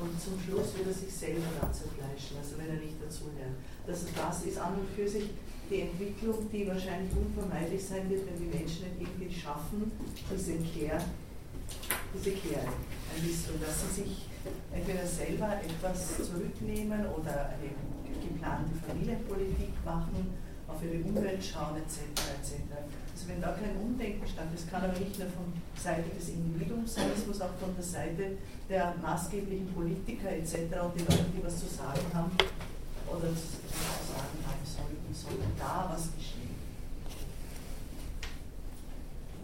Und zum Schluss wird er sich selber dazu fleischen, also wenn er nicht dazu lernt. Das, das ist an und für sich die Entwicklung, die wahrscheinlich unvermeidlich sein wird, wenn die Menschen nicht irgendwie schaffen, diese Kehr, diese Kehr einlisten, dass sie sich entweder selber etwas zurücknehmen oder eine geplante Familienpolitik machen, auf ihre Umwelt schauen etc. etc. Wenn da kein Umdenken stand, das kann aber nicht nur von Seite des Individuums sein, es muss auch von der Seite der maßgeblichen Politiker etc. und die Leute, die was zu sagen haben oder zu sagen haben sollten, sollte da was geschehen.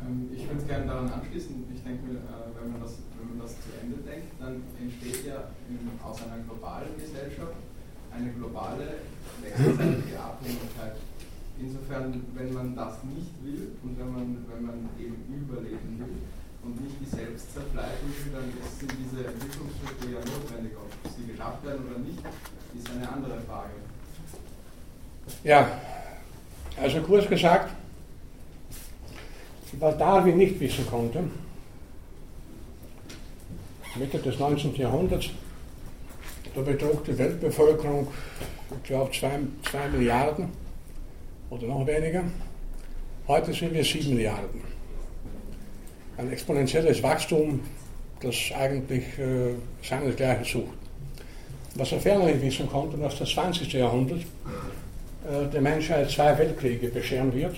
Ähm, ich würde gerne daran anschließen. Ich denke, äh, wenn man, das, wenn man das zu Ende denkt, dann entsteht ja aus einer globalen Gesellschaft eine globale wechselseitige Abhängigkeit insofern, wenn man das nicht will und wenn man, wenn man eben überleben will und nicht die selbst zerfleischen will, dann sind diese Entwicklungsschritte ja notwendig. Ob sie geschafft werden oder nicht, ist eine andere Frage. Ja, also kurz gesagt, was Darwin nicht wissen konnte, Mitte des 19. Jahrhunderts, da betrug die Weltbevölkerung, ich glaube, zwei, zwei Milliarden oder noch weniger. Heute sind wir sieben Milliarden. Ein exponentielles Wachstum, das eigentlich äh, seinesgleichen sucht. Was er ferner nicht wissen konnte, dass das 20. Jahrhundert äh, der Menschheit zwei Weltkriege bescheren wird,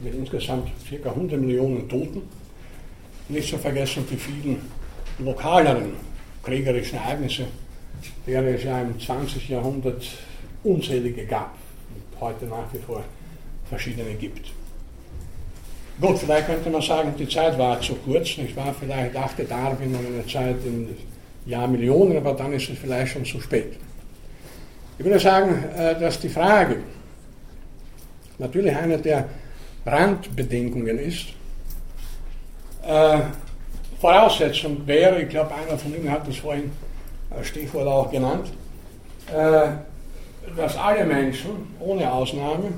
mit insgesamt ca. 100 Millionen Toten. Nicht zu vergessen die vielen lokaleren kriegerischen Ereignisse, deren es ja im 20. Jahrhundert unzählige gab heute nach wie vor verschiedene gibt. Gut, vielleicht könnte man sagen, die Zeit war zu kurz, nicht wahr? Vielleicht dachte Darwin an eine Zeit in Jahrmillionen, aber dann ist es vielleicht schon zu spät. Ich würde sagen, äh, dass die Frage natürlich eine der Randbedingungen ist. Äh, Voraussetzung wäre, ich glaube, einer von Ihnen hat das vorhin als Stichwort auch genannt, äh, dass alle Menschen ohne Ausnahme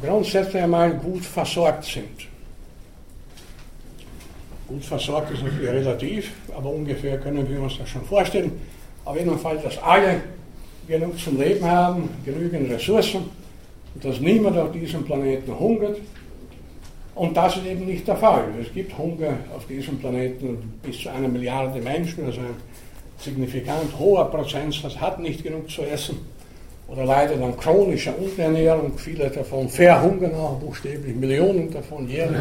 grundsätzlich einmal gut versorgt sind. Gut versorgt ist natürlich relativ, aber ungefähr können wir uns das schon vorstellen. Auf jeden Fall, dass alle genug zum Leben haben, genügend Ressourcen und dass niemand auf diesem Planeten hungert und das ist eben nicht der Fall. Es gibt Hunger auf diesem Planeten bis zu einer Milliarde Menschen, also ein signifikant hoher Prozentsatz hat nicht genug zu essen oder leidet an chronischer Unterernährung. Viele davon verhungern auch buchstäblich, Millionen davon jährlich.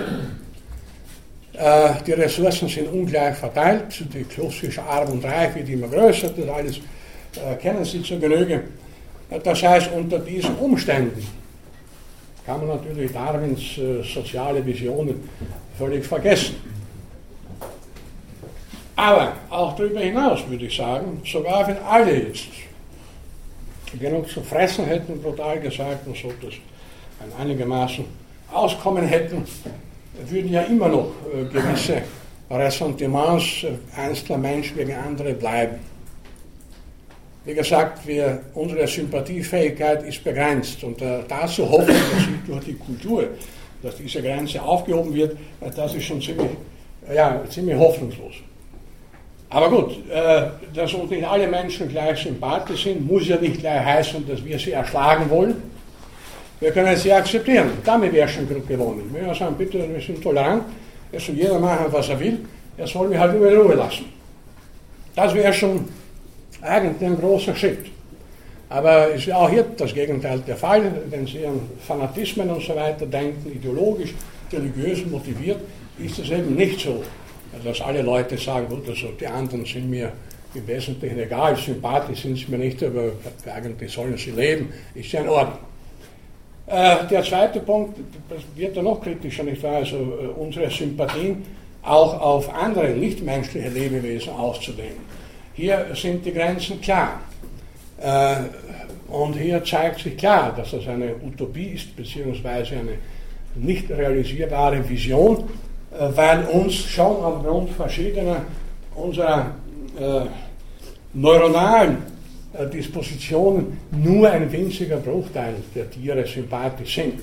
Äh, die Ressourcen sind ungleich verteilt, die klassische Arm und Reich wird immer größer, das alles äh, kennen Sie zur Genüge. Das heißt, unter diesen Umständen kann man natürlich Darwins äh, soziale Visionen völlig vergessen. Aber auch darüber hinaus würde ich sagen, sogar wenn alle jetzt genug zu fressen hätten, brutal gesagt, und so das ein einigermaßen Auskommen hätten, würden ja immer noch äh, gewisse Ressentiments äh, einzelner Menschen gegen andere bleiben. Wie gesagt, wir, unsere Sympathiefähigkeit ist begrenzt und äh, dazu hoffen, dass durch die Kultur, dass diese Grenze aufgehoben wird, äh, das ist schon ziemlich, äh, ja, ziemlich hoffnungslos. Aber gut, äh, dass uns nicht alle Menschen gleich sympathisch sind, muss ja nicht gleich heißen, dass wir sie erschlagen wollen. Wir können sie akzeptieren. Damit wäre schon gut gewonnen. Wir sagen, bitte, wir sind tolerant, es soll jeder machen, was er will, er soll mich halt in Ruhe lassen. Das wäre schon eigentlich ein großer Schritt. Aber es ist auch hier das Gegenteil der Fall, wenn Sie an Fanatismen und so weiter denken, ideologisch, religiös motiviert, ist es eben nicht so, dass alle Leute sagen, gut, also die anderen sind mir im Wesentlichen egal, sympathisch sind sie mir nicht, aber eigentlich sollen sie leben, ist ja in Ordnung. Äh, der zweite Punkt, das wird ja noch kritischer, nicht wahr? Also äh, unsere Sympathien auch auf andere nichtmenschliche Lebewesen auszudehnen. Hier sind die Grenzen klar. Äh, und hier zeigt sich klar, dass das eine Utopie ist, beziehungsweise eine nicht realisierbare Vision, weil uns schon aufgrund verschiedener unserer äh, neuronalen Dispositionen nur ein winziger Bruchteil der Tiere sympathisch sind.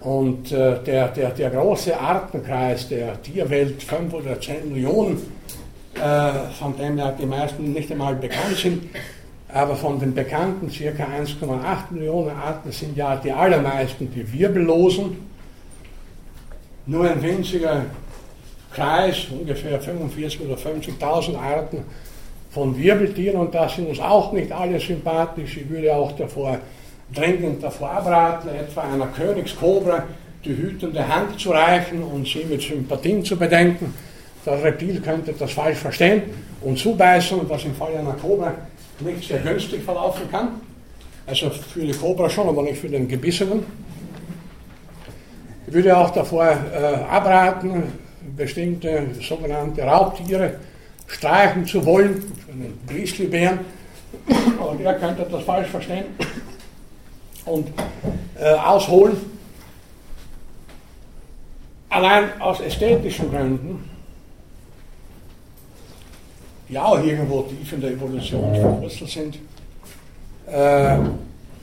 Und äh, der, der, der große Artenkreis der Tierwelt, 5 oder 10 Millionen, äh, von dem ja die meisten nicht einmal bekannt sind, aber von den bekannten ca. 1,8 Millionen Arten sind ja die allermeisten die Wirbellosen. Nur ein winziger Kreis, ungefähr 45.000 oder 50.000 Arten von Wirbeltieren und da sind uns auch nicht alle sympathisch. Ich würde auch davor dringend davor abraten, etwa einer Königskobra die hütende Hand zu reichen und sie mit Sympathien zu bedenken. Das Reptil könnte das falsch verstehen und zubeißen, was im Fall einer Kobra nicht sehr günstig verlaufen kann. Also für die Kobra schon, aber nicht für den Gebissenen. Ich würde auch davor äh, abraten, bestimmte sogenannte Raubtiere streichen zu wollen, einen Grizzlybären, aber der könnte das falsch verstehen und äh, ausholen. Allein aus ästhetischen Gründen, die auch irgendwo tief in der Evolution verwurzelt sind, äh,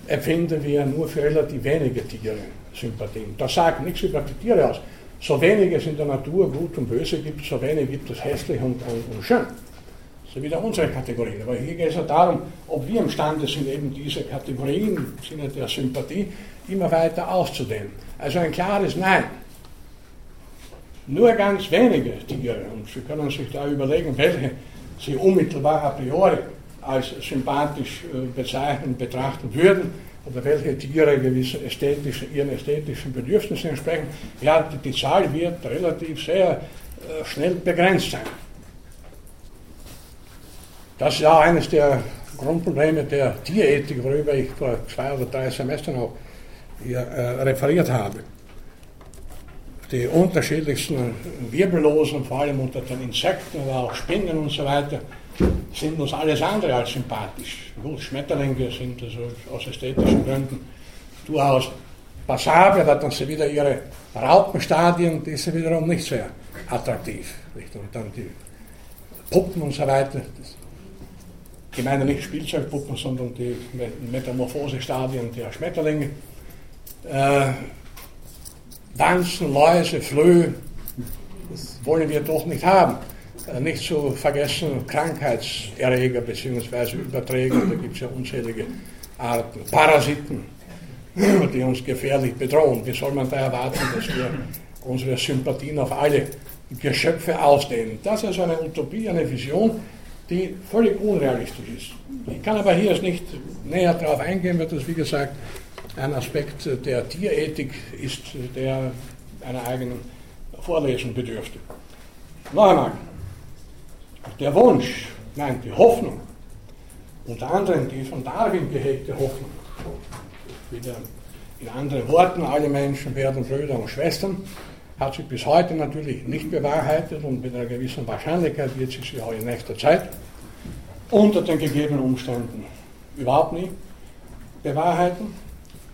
empfinden wir nur für relativ wenige Tiere Sympathien. Das sagt nichts über die Tiere aus. So wenig es in der Natur Gut und Böse gibt, so wenig gibt es hässlich und, und, und schön. So wieder unsere Kategorien. Aber hier geht es ja darum, ob wir imstande sind, eben diese Kategorien im Sinne der Sympathie immer weiter auszudehnen. Also ein klares Nein. Nur ganz wenige Tiere, und Sie können sich da überlegen, welche Sie unmittelbar a priori als sympathisch äh, bezeichnen, betrachten würden, oder welche Tiere gewissen ästhetischen, ihren ästhetischen Bedürfnissen entsprechen, ja, die, die Zahl wird relativ sehr äh, schnell begrenzt sein. Das ist ja eines der Grundprobleme der Tierethik, worüber ich vor zwei oder drei Semestern auch hier äh, referiert habe. Die unterschiedlichsten Wirbellosen, vor allem unter den Insekten, aber auch Spinnen und so weiter, sind uns alles andere als sympathisch. Gut, Schmetterlinge sind also aus ästhetischen Gründen durchaus passabel, aber dann sind wieder ihre Raupenstadien, die sind wiederum nicht sehr attraktiv. Und dann die Puppen und so weiter. ich meine nicht Spielzeugpuppen, sondern die Metamorphosestadien der Schmetterlinge. Äh, Wanzen, Läuse, Flöhe, das wollen wir doch nicht haben. Äh, nicht zu vergessen Krankheitserreger bzw. Überträger, da gibt es ja unzählige Arten. Parasiten, die uns gefährlich bedrohen. Wie soll man da erwarten, dass wir unsere Sympathien auf alle Geschöpfe ausdehnen? Das ist eine Utopie, eine Vision, die völlig unrealistisch ist. Ich kann aber hier nicht näher darauf eingehen, weil das, wie gesagt, ein Aspekt der Tierethik ist, der einer eigenen Vorlesung bedürfte. Noch einmal, der Wunsch, nein, die Hoffnung, unter anderem die von Darwin gehegte Hoffnung, wieder in anderen Worten, alle Menschen werden Brüder und Schwestern, hat sich bis heute natürlich nicht bewahrheitet und mit einer gewissen Wahrscheinlichkeit wird sich sie auch in nächster Zeit unter den gegebenen Umständen überhaupt nie bewahrheiten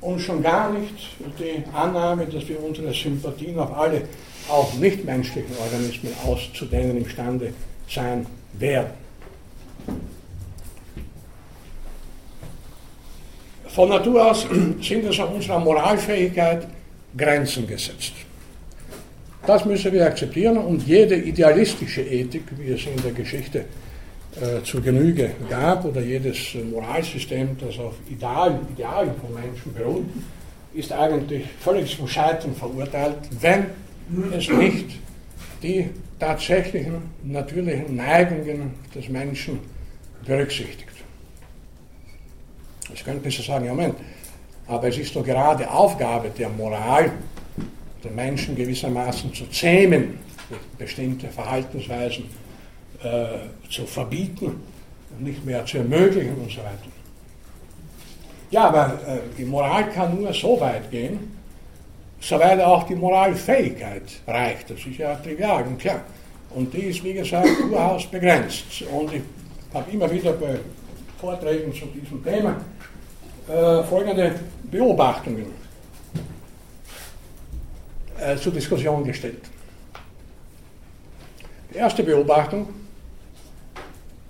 und schon gar nicht die Annahme, dass wir unsere Sympathien auf alle auch nichtmenschlichen Organismen auszudehnen imstande sind sein werden. Von Natur aus sind es auch unserer Moralfähigkeit Grenzen gesetzt. Das müssen wir akzeptieren und jede idealistische Ethik, wie es in der Geschichte äh, zur Genüge gab, oder jedes Moralsystem, das auf Idealen, Idealen von Menschen beruht, ist eigentlich völlig zum Scheitern verurteilt, wenn es nicht die tatsächlichen natürlichen Neigungen des Menschen berücksichtigt. Jetzt könnte man sagen, ja Moment, aber es ist doch gerade Aufgabe der Moral, den Menschen gewissermaßen zu zähmen, bestimmte Verhaltensweisen äh, zu verbieten nicht mehr zu ermöglichen und so weiter. Ja, aber äh, die Moral kann nur so weit gehen, soweit auch die Moralfähigkeit reicht. Das ist ja trivial und klar. Und die ist, wie gesagt, durchaus begrenzt. Und ich habe immer wieder bei Vorträgen zu diesem Thema äh, folgende Beobachtungen äh, zur Diskussion gestellt. Die erste Beobachtung,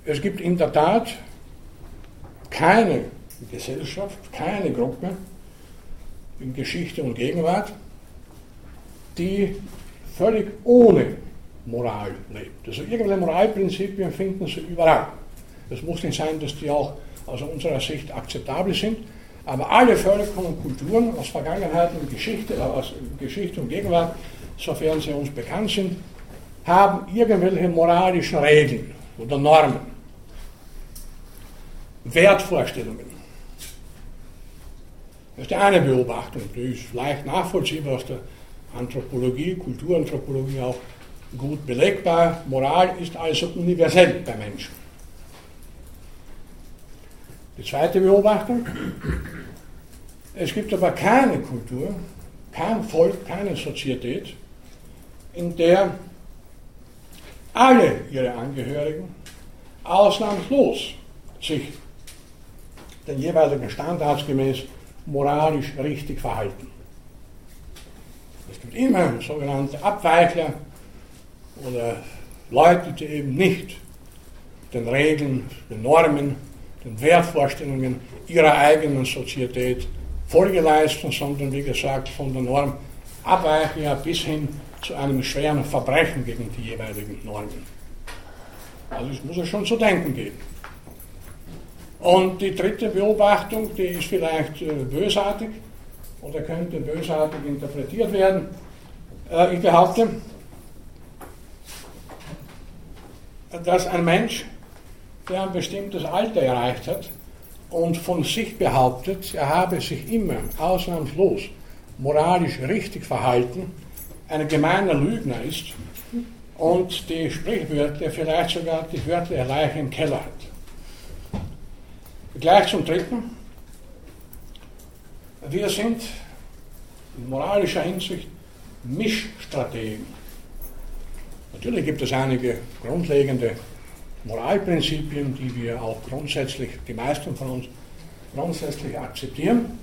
es gibt in der Tat keine Gesellschaft, keine Gruppe in Geschichte und Gegenwart, die völlig ohne Moral lebt. Also irgendwelche Moralprinzipien finden Sie überall. Es muss nicht sein, dass die auch aus unserer Sicht akzeptabel sind, aber alle Völker und Kulturen aus Vergangenheit und Geschichte, äh, aus Geschichte und Gegenwart, sofern sie uns bekannt sind, haben irgendwelche moralischen Regeln oder Normen, Wertvorstellungen. Das ist die eine Beobachtung, die ist leicht nachvollziehbar aus der Anthropologie, Kulturanthropologie auch gut belegbar. Moral ist also universell bei Menschen. Die zweite Beobachtung, es gibt aber keine Kultur, kein Volk, keine Sozietät, in der alle ihre Angehörigen ausnahmslos sich den jeweiligen Standards gemäß moralisch richtig verhalten. Gibt immer sogenannte Abweichler oder Leute, die eben nicht den Regeln, den Normen, den Wertvorstellungen ihrer eigenen Sozietät Folge leisten, sondern wie gesagt von der Norm abweichen ja bis hin zu einem schweren Verbrechen gegen die jeweiligen Normen. Also es muss ja schon zu denken geben. Und die dritte Beobachtung, die ist vielleicht äh, bösartig oder könnte bösartig interpretiert werden. Äh, ich behaupte, dass ein Mensch, der ein bestimmtes Alter erreicht hat und von sich behauptet, er habe sich immer ausnahmslos moralisch richtig verhalten, ein gemeiner Lügner ist und die Sprichwörter, vielleicht sogar die Wörter Leiche im Keller hat. Gleich zum Dritten. Wir sind in moralischer Hinsicht Mischstrategen. Natürlich gibt es einige grundlegende Moralprinzipien, die wir auch grundsätzlich, die meisten von uns grundsätzlich akzeptieren,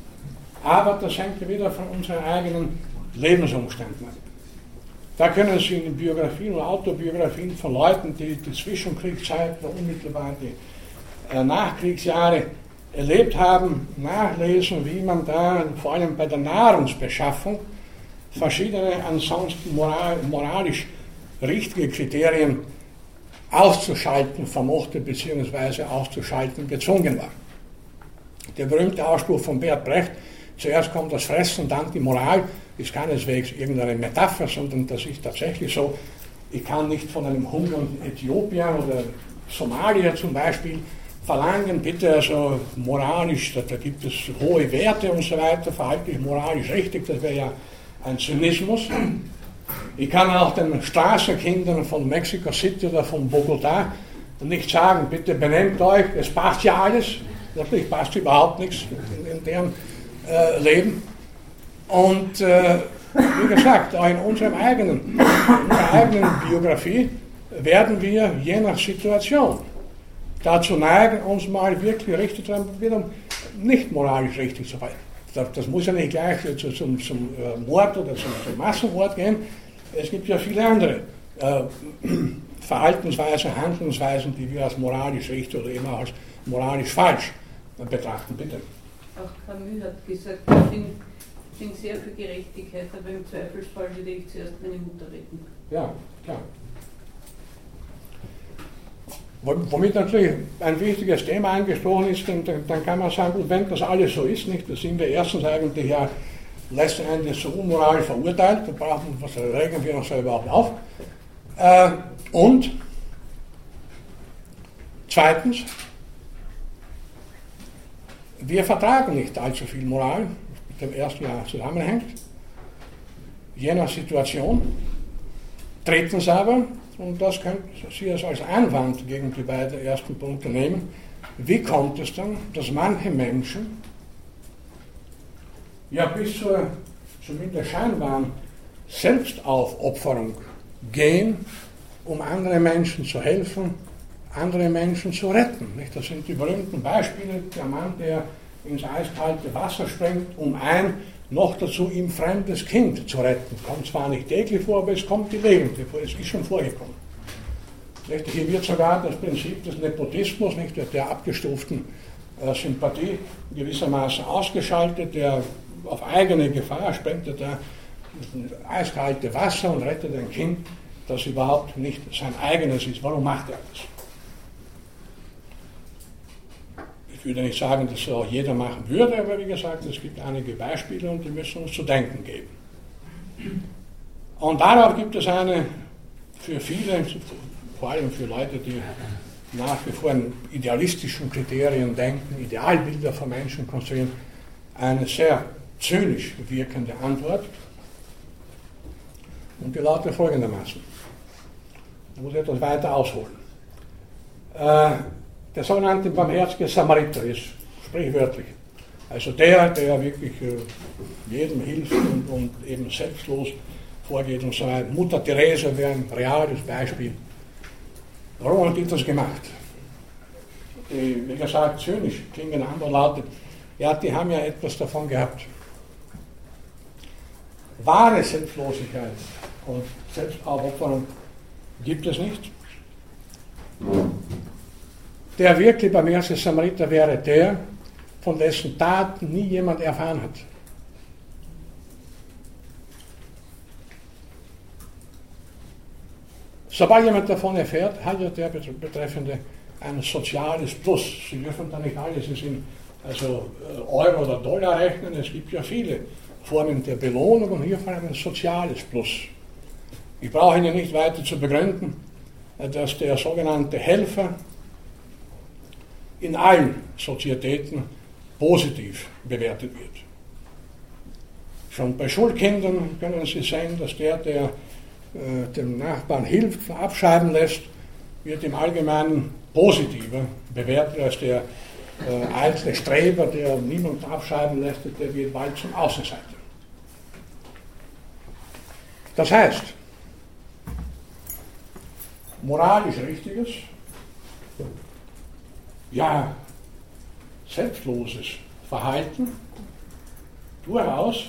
aber das hängt wieder von unseren eigenen Lebensumständen ab. Da können Sie in Biografien oder Autobiografien von Leuten, die die Zwischenkriegszeit oder unmittelbar die äh, Nachkriegsjahre erlebt haben, nachlesen, wie man da vor allem bei der Nahrungsbeschaffung verschiedene ansonsten moral, moralisch richtige Kriterien auszuschalten vermochte bzw. auszuschalten gezwungen war. Der berühmte Ausspruch von Bert Brecht, zuerst kommt das Fressen, dann die Moral, ist keineswegs irgendeine Metapher, sondern das ist tatsächlich so. Ich kann nicht von einem hungernden Äthiopier oder Somalier zum Beispiel verlangen, bitte also moralisch, da, gibt es hohe Werte und so weiter, verhalte ich moralisch richtig, das wäre ja ein Zynismus. Ich kann auch den Straßenkindern von Mexico City oder von Bogota nicht sagen, bitte benehmt euch, es passt ja alles. Natürlich passt überhaupt nichts in, in deren äh, Leben. Und äh, wie gesagt, auch in unserem eigenen, in unserer eigenen Biografie werden wir je nach Situation dazu neigen, uns mal wirklich richtig zu wieder nicht moralisch richtig zu verhalten. Das, das, muss ja nicht gleich zu, zum, zum äh, Mord oder zum, zum, Massenmord gehen. Es gibt ja viele andere äh, Verhaltensweisen, Handlungsweisen, die wir als moralisch richtig oder immer als moralisch falsch betrachten. Bitte. Auch Camus hat gesagt, ich bin, bin sehr für Gerechtigkeit, aber im Zweifelsfall würde ich zuerst meine Mutter retten. Ja, klar. Womit natürlich ein wichtiges Thema angesprochen ist, dann, dann kann man sagen, wenn das alles so ist, nicht, da sind wir erstens eigentlich ja letzten Endes so unmoralisch verurteilt, da brauchen, was regen wir uns überhaupt auf. Äh, und zweitens, wir vertragen nicht allzu viel Moral, mit dem ersten Jahr zusammenhängt, je nach Situation. Drittens aber, und das können Sie als Einwand gegen die beiden ersten Punkte nehmen, wie kommt es dann, dass manche Menschen ja bis zur zumindest scheinbaren Selbstaufopferung gehen, um anderen Menschen zu helfen, andere Menschen zu retten. Das sind die berühmten Beispiele, der Mann, der ins eiskalte Wasser springt, um ein noch dazu ihm fremdes Kind zu retten. Kommt zwar nicht täglich vor, aber es kommt gelegentlich vor, es ist schon vorgekommen. Hier wird sogar das Prinzip des Nepotismus, nicht, der abgestuften äh, Sympathie gewissermaßen ausgeschaltet, der auf eigene Gefahr er da eiskalte Wasser und rettet ein Kind, das überhaupt nicht sein eigenes ist. Warum macht er das? Ich würde nicht sagen, dass es auch jeder machen würde, aber wie gesagt, es gibt einige Beispiele und die müssen uns zu denken geben. Und darauf gibt es eine für viele, vor allem für Leute, die nach wie vor in idealistischen Kriterien denken, Idealbilder von Menschen konstruieren, eine sehr zynisch wirkende Antwort. Und die lautet folgendermaßen. Ich muss etwas weiter ausholen. Äh, der sogenannte barmherzige Samariter ist sprichwörtlich. Also der, der wirklich äh, jedem hilft und, und, eben selbstlos vorgeht und weiter. Mutter Therese wäre ein reales Beispiel. Warum hat die das gemacht? Die, wie gesagt, zynisch klingen andere lautet, ja, die haben ja etwas davon gehabt. Wahre Selbstlosigkeit und Selbstaufopferung gibt es nicht. Der wirklich barmherzige Samariter wäre der, von dessen Taten nie jemand erfahren hat. Sobald jemand davon erfährt, hat ja der Betreffende ein soziales Plus. Sie dürfen da nicht alles in also äh, Euro oder Dollar rechnen, es gibt ja viele Formen der Belohnung und hier vor allem ein soziales Plus. Ich brauche Ihnen nicht weiter zu begründen, dass der sogenannte Helfer in allen Sozietäten positiv bewertet wird. Schon bei Schulkindern können Sie sehen, dass der, der äh, dem Nachbarn hilft, abschreiben lässt, wird im Allgemeinen positiver bewertet als der äh, eitle Streber, der niemand abschreiben lässt, der wird bald zum Außenseiter. Das heißt, moralisch Richtiges, ja, selbstloses Verhalten, durchaus,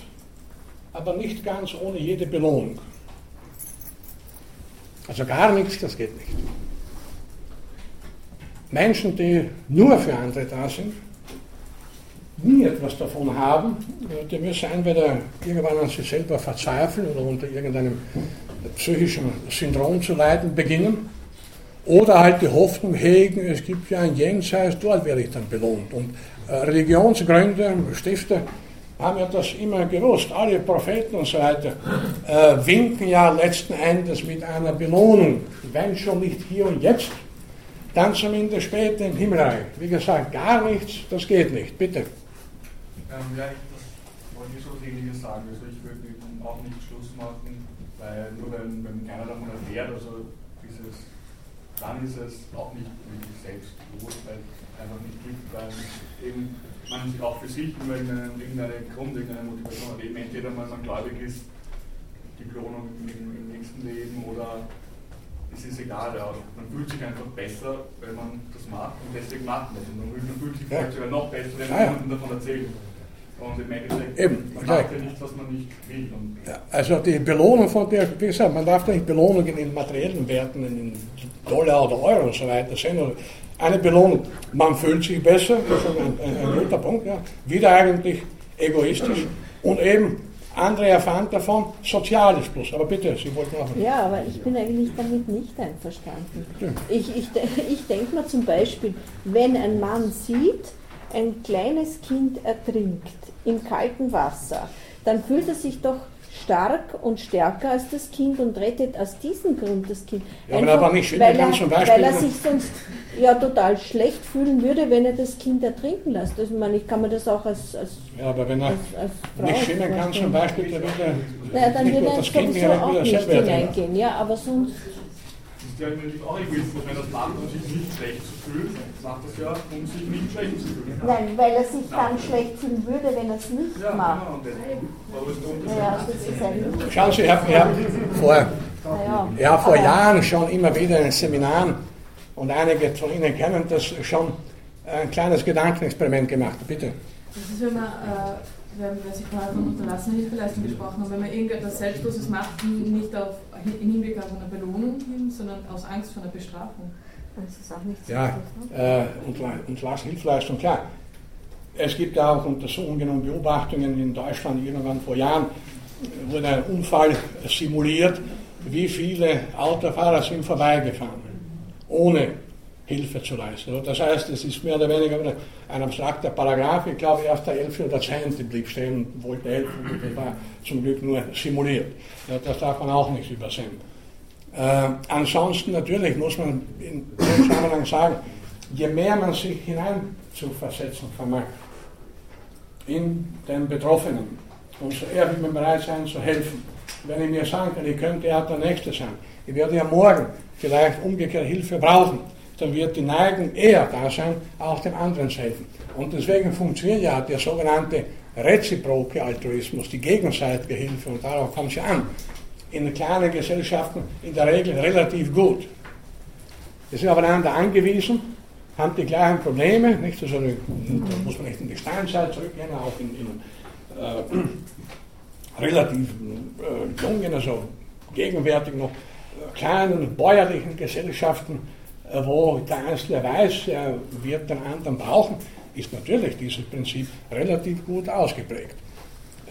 aber nicht ganz ohne jede Belohnung. Also gar nichts, das geht nicht. Menschen, die nur für andere da sind, nie etwas davon haben, die müssen entweder irgendwann an sich selber verzweifeln oder unter irgendeinem psychischen Syndrom zu leiden beginnen, oder halt die Hoffnung hegen, es gibt ja ein Jenseits, dort werde ich dann belohnt. Und äh, Religionsgründer, Stifter haben ja das immer gewusst. Alle Propheten und so weiter äh, winken ja letzten Endes mit einer Belohnung, wenn schon nicht hier und jetzt, dann zumindest später im Himmelreich. Wie gesagt, gar nichts, das geht nicht. Bitte. Ähm, ja, ich, wollte ich so ähnliches sagen. Also ich würde auch nicht Schluss machen, weil nur wenn, wenn keiner davon erfährt, also dann ist es auch nicht wirklich selbstlos, weil es einfach nicht gibt, weil eben man sich auch für sich nur irgendeinen, irgendeine Grund, irgendeine Motivation hat. Eben entweder weil man gläubig ist, die Belohnung im, im, nächsten Leben oder es ist egal, ja. man fühlt sich einfach besser, wenn man das macht und deswegen macht man es. Und man fühlt sich vielleicht sogar noch besser, wenn man ja. davon erzählt. Und im Endeffekt, Eben, man macht ja nichts, was man nicht will. Ja, also die Belohnung von der, wie gesagt, man darf nicht Belohnungen in materiellen Werten, in Dollar oder Euro und so weiter sehen. Eine Belohnung, man fühlt sich besser, das ist ein, ein, ein guter Punkt, ja. wieder eigentlich egoistisch und eben andere erfahren davon Soziales plus. Aber bitte, Sie wollten auch. Ja, aber ich bin eigentlich damit nicht einverstanden. Ja. Ich, ich, ich denke mal zum Beispiel, wenn ein Mann sieht, ein kleines Kind ertrinkt im kalten Wasser, dann fühlt er sich doch stark und stärker als das Kind und rettet aus diesem Grund das Kind. Ja, Einfach, aber nicht weil, er, weil er sich sonst ja total schlecht fühlen würde, wenn er das Kind ertrinken lässt. Also, ich meine, ich kann mir das auch als, als Ja, aber wenn er als, als nicht schwimmen kann zum Beispiel, dann wird er, naja, dann wird er sowieso auch nicht hineingehen. Ja, aber sonst ja natürlich auch egoistisch, wenn das macht, um sich nicht schlecht zu fühlen, macht das ja, um sich nicht schlecht zu fühlen. Nein, weil er sich dann schlecht fühlen würde, wenn er es nicht ja, macht. Genau, ja, ein Schauen Sie, ich habe hab vor, ja. ja, vor Jahren schon immer wieder in Seminaren, und einige von Ihnen kennen das schon, ein kleines Gedankenexperiment gemacht. Bitte. Das ist, wenn man äh, weil, weil Sie vorher von unterlassene Hilfeleistung gesprochen haben, wenn man irgendetwas Selbstloses macht, nicht auf, im Hinblick auf eine Belohnung hin, sondern aus Angst vor einer Bestrafung. Das ist auch nicht Ja, ne? äh, unterlassene Hilfeleistung, klar. Es gibt ja auch Untersuchungen und Beobachtungen in Deutschland, irgendwann vor Jahren wurde ein Unfall simuliert, wie viele Autofahrer sind vorbeigefahren, ohne Hilfe zu leisten. Das heißt, es ist mehr oder weniger ein abstrakter Paragraph. Ich glaube, erst der 11. oder 10. blieb stehen, wollte helfen. Das war zum Glück nur simuliert. Das darf man auch nicht übersehen. Äh, ansonsten natürlich muss man in dem Zusammenhang sagen, je mehr man sich hinein zu versetzen vermag in den Betroffenen, umso eher wird man bereit sein zu helfen. Wenn ich mir sagen kann, ich könnte ja der Nächste sein, ich werde ja morgen vielleicht umgekehrt Hilfe brauchen, dann wird die Neigung eher da sein, auch dem anderen zu helfen. Und deswegen funktioniert ja der sogenannte reziproke Altruismus, die gegenseitige Hilfe, und darauf kommt es an, in kleinen Gesellschaften in der Regel relativ gut. Wir sind aufeinander angewiesen, haben die gleichen Probleme, nicht? Also, da muss man nicht in die Steinzeit zurückgehen, auch in, in äh, relativ äh, jungen, also gegenwärtig noch kleinen bäuerlichen Gesellschaften wo der Einzelne weiß, er wird den anderen brauchen, ist natürlich dieses Prinzip relativ gut ausgeprägt.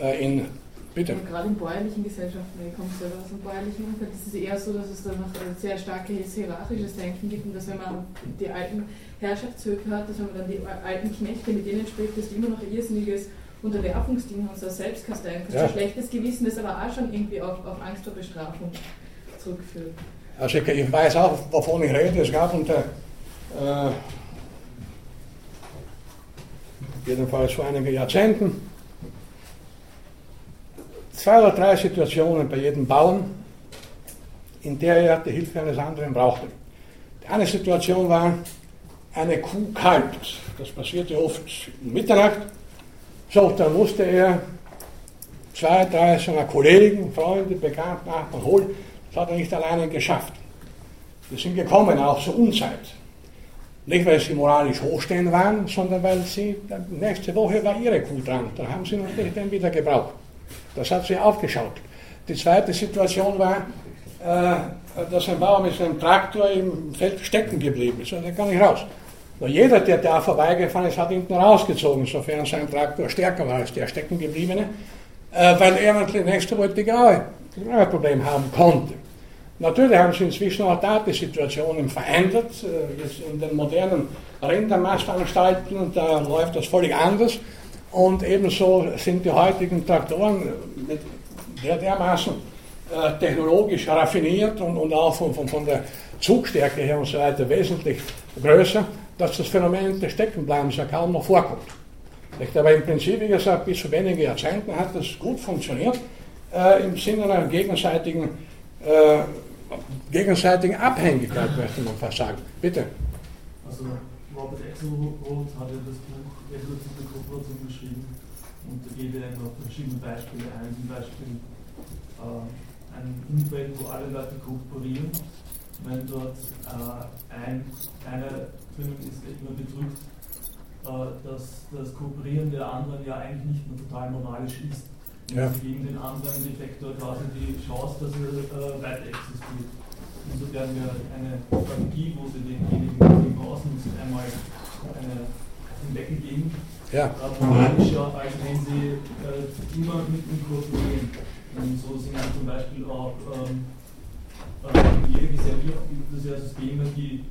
Äh, in Bitte. Und gerade in bäuerlichen Gesellschaften, ich komme selber aus einem bäuerlichen Umfeld, ist es eher so, dass es da noch ein sehr starkes hierarchisches Denken gibt und dass wenn man die alten Herrschaftshöfe hat, dass wenn man dann die alten Knechte, mit denen spricht, dass die immer noch irrsinniges Unterwerfungsding haben, so ein Selbstkasteien, ja. ein schlechtes Gewissen, das aber auch schon irgendwie auf, auf Angst vor Bestrafung zurückführt. Also ich, ich weiß auch, wovon ich rede. Es gab unter äh, jedenfalls vor einigen Jahrzehnten zwei oder drei Situationen bei jedem Bauern, in der er die Hilfe eines anderen brauchte. Die eine Situation war, eine Kuh kalbt. Das passierte oft um Mitternacht. So, dann musste er zwei, drei seiner Kollegen, Freunde, Bekannten, Nachbarn holen. Das hat er nicht alleine geschafft. Die sind gekommen, auch zur Unzeit. Nicht, weil sie moralisch hochstehend waren, sondern weil sie, nächste Woche war ihre Kuh dran. Da haben sie natürlich den wieder gebraucht. Das hat sie aufgeschaut. Die zweite Situation war, äh, dass ein Bauer mit seinem Traktor im Feld stecken geblieben ist. Und er kann nicht raus. Nur jeder, der da vorbeigefahren ist, hat ihn rausgezogen, sofern sein Traktor stärker war als der steckengebliebene, äh, weil er natürlich nächste Woche die graue, das graue Problem haben konnte. Natürlich haben sich inzwischen auch da die Situationen verändert. Äh, jetzt in den modernen Rindermassanstalten, da läuft das völlig anders. Und ebenso sind die heutigen Traktoren der dermaßen äh, technologisch raffiniert und, auch von, von, von, der Zugstärke her und so weiter wesentlich größer, dass das Phänomen des Steckenbleibens ja kaum noch vorkommt. Aber im Prinzip, wie gesagt, bis zu wenigen Jahrzehnten hat das gut funktioniert, äh, im Sinne einer gegenseitigen, äh, gegenseitigen Abhängigkeit, möchte man fast sagen. Bitte. Also Robert Axelrod hat ja das Buch Evolutive Kooperation geschrieben und da geht er auf verschiedene Beispiele ein. Zum Beispiel äh, ein Umfeld, wo alle Leute kooperieren. Wenn dort äh, ein, einer drinnen ist, der immer bedrückt, äh, dass das Kooperieren der anderen ja eigentlich nicht mehr total moralisch ist. Ja. Gegen den anderen Defektor quasi die Chance, dass er äh, weiter existiert. Insofern wäre eine Strategie, wo sie denjenigen gegenüber ausnutzt, einmal eine hinweggegeben. Ja. Moralischer, als wenn sie äh, immer mit ihm kooperieren. Und so sind zum Beispiel auch ähm, äh, jede Gesellschaft, Systeme, die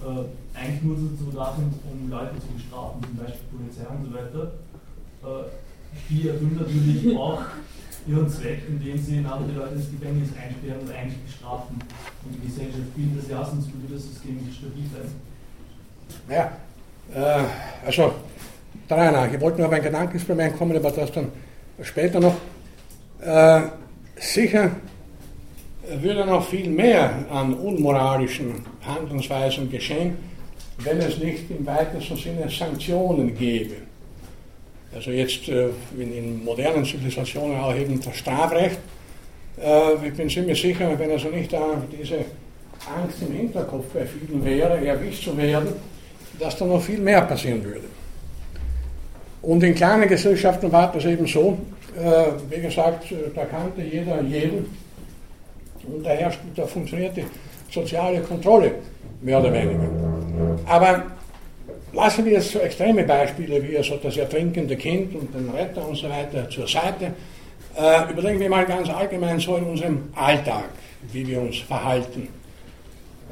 äh, eigentlich nur dazu da sind, um Leute zu bestrafen, zum Beispiel Polizei und so weiter. Äh, die erfüllen natürlich auch ihren Zweck, indem sie andere Leute ins Gefängnis einsperren und eigentlich bestrafen. Und die Gesellschaft bildet das ja, sonst würde das System nicht stabil sein. Ja, äh, also, Rainer, ich wollte nur auf ein Gedankenexperiment kommen, aber das dann später noch. Äh, sicher würde noch viel mehr an unmoralischen Handlungsweisen geschehen, wenn es nicht im weitesten Sinne Sanktionen gäbe. Also jetzt äh, in, in, modernen Zivilisationen auch eben das Strafrecht. Äh, ich bin ziemlich sicher, wenn also nicht da diese Angst im Hinterkopf bei vielen wäre, erwischt zu werden, dass da noch viel mehr passieren würde. Und in kleinen Gesellschaften war das eben so, äh, wie gesagt, da kannte jeder jeden und da, herrscht, da funktioniert die soziale Kontrolle mehr oder weniger. Aber lassen wir jetzt so extreme Beispiele wie also das ertrinkende Kind und den Retter und so weiter zur Seite. Äh, überlegen wir mal ganz allgemein so in unserem Alltag, wie wir uns verhalten.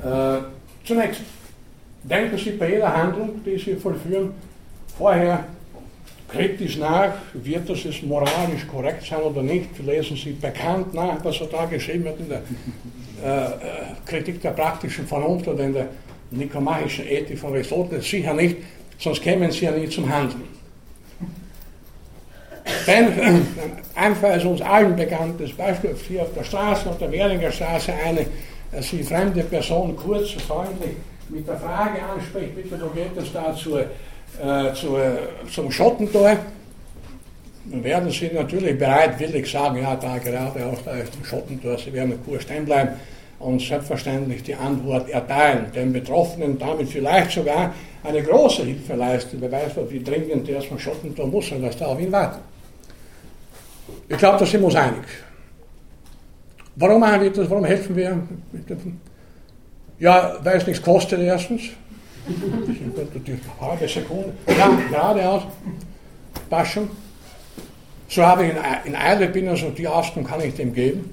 Äh, zunächst, denken Sie bei jeder Handlung, die Sie vollführen, vorher kritisch nach, wird das jetzt moralisch korrekt sein oder nicht, lesen Sie bekannt nach, was da geschrieben wird in der äh, äh, Kritik der praktischen Vernunft oder in der nikomachischen Ethik von Aristoteles, sicher nicht, sonst kämen Sie ja nie zum Handeln. Wenn äh, einfach als uns allen bekanntes Beispiel hier auf der Straße, auf der Währinger Straße, eine äh, Sie fremde Person kurz, freundlich mit der Frage anspricht, bitte, wo geht es da zur äh, zu, zum Schottentor, dann werden Sie natürlich bereitwillig sagen, ja, da geradeaus, da ist ein Schottentor, Sie werden kurz stehen bleiben und selbstverständlich die Antwort erteilen, den Betroffenen damit vielleicht sogar eine große Hilfe leisten, wer weiß, wie dringend der zum Schottentor muss und dass da auf ihn wartet. Ich glaube, da sind wir uns einig. Warum wir das? Warum helfen wir? Ja, weil es nichts kostet erstens die halbe Sekunde, ja, geradeaus, Paschen. So habe ich in Eile bin, also die Auskunft kann ich dem geben.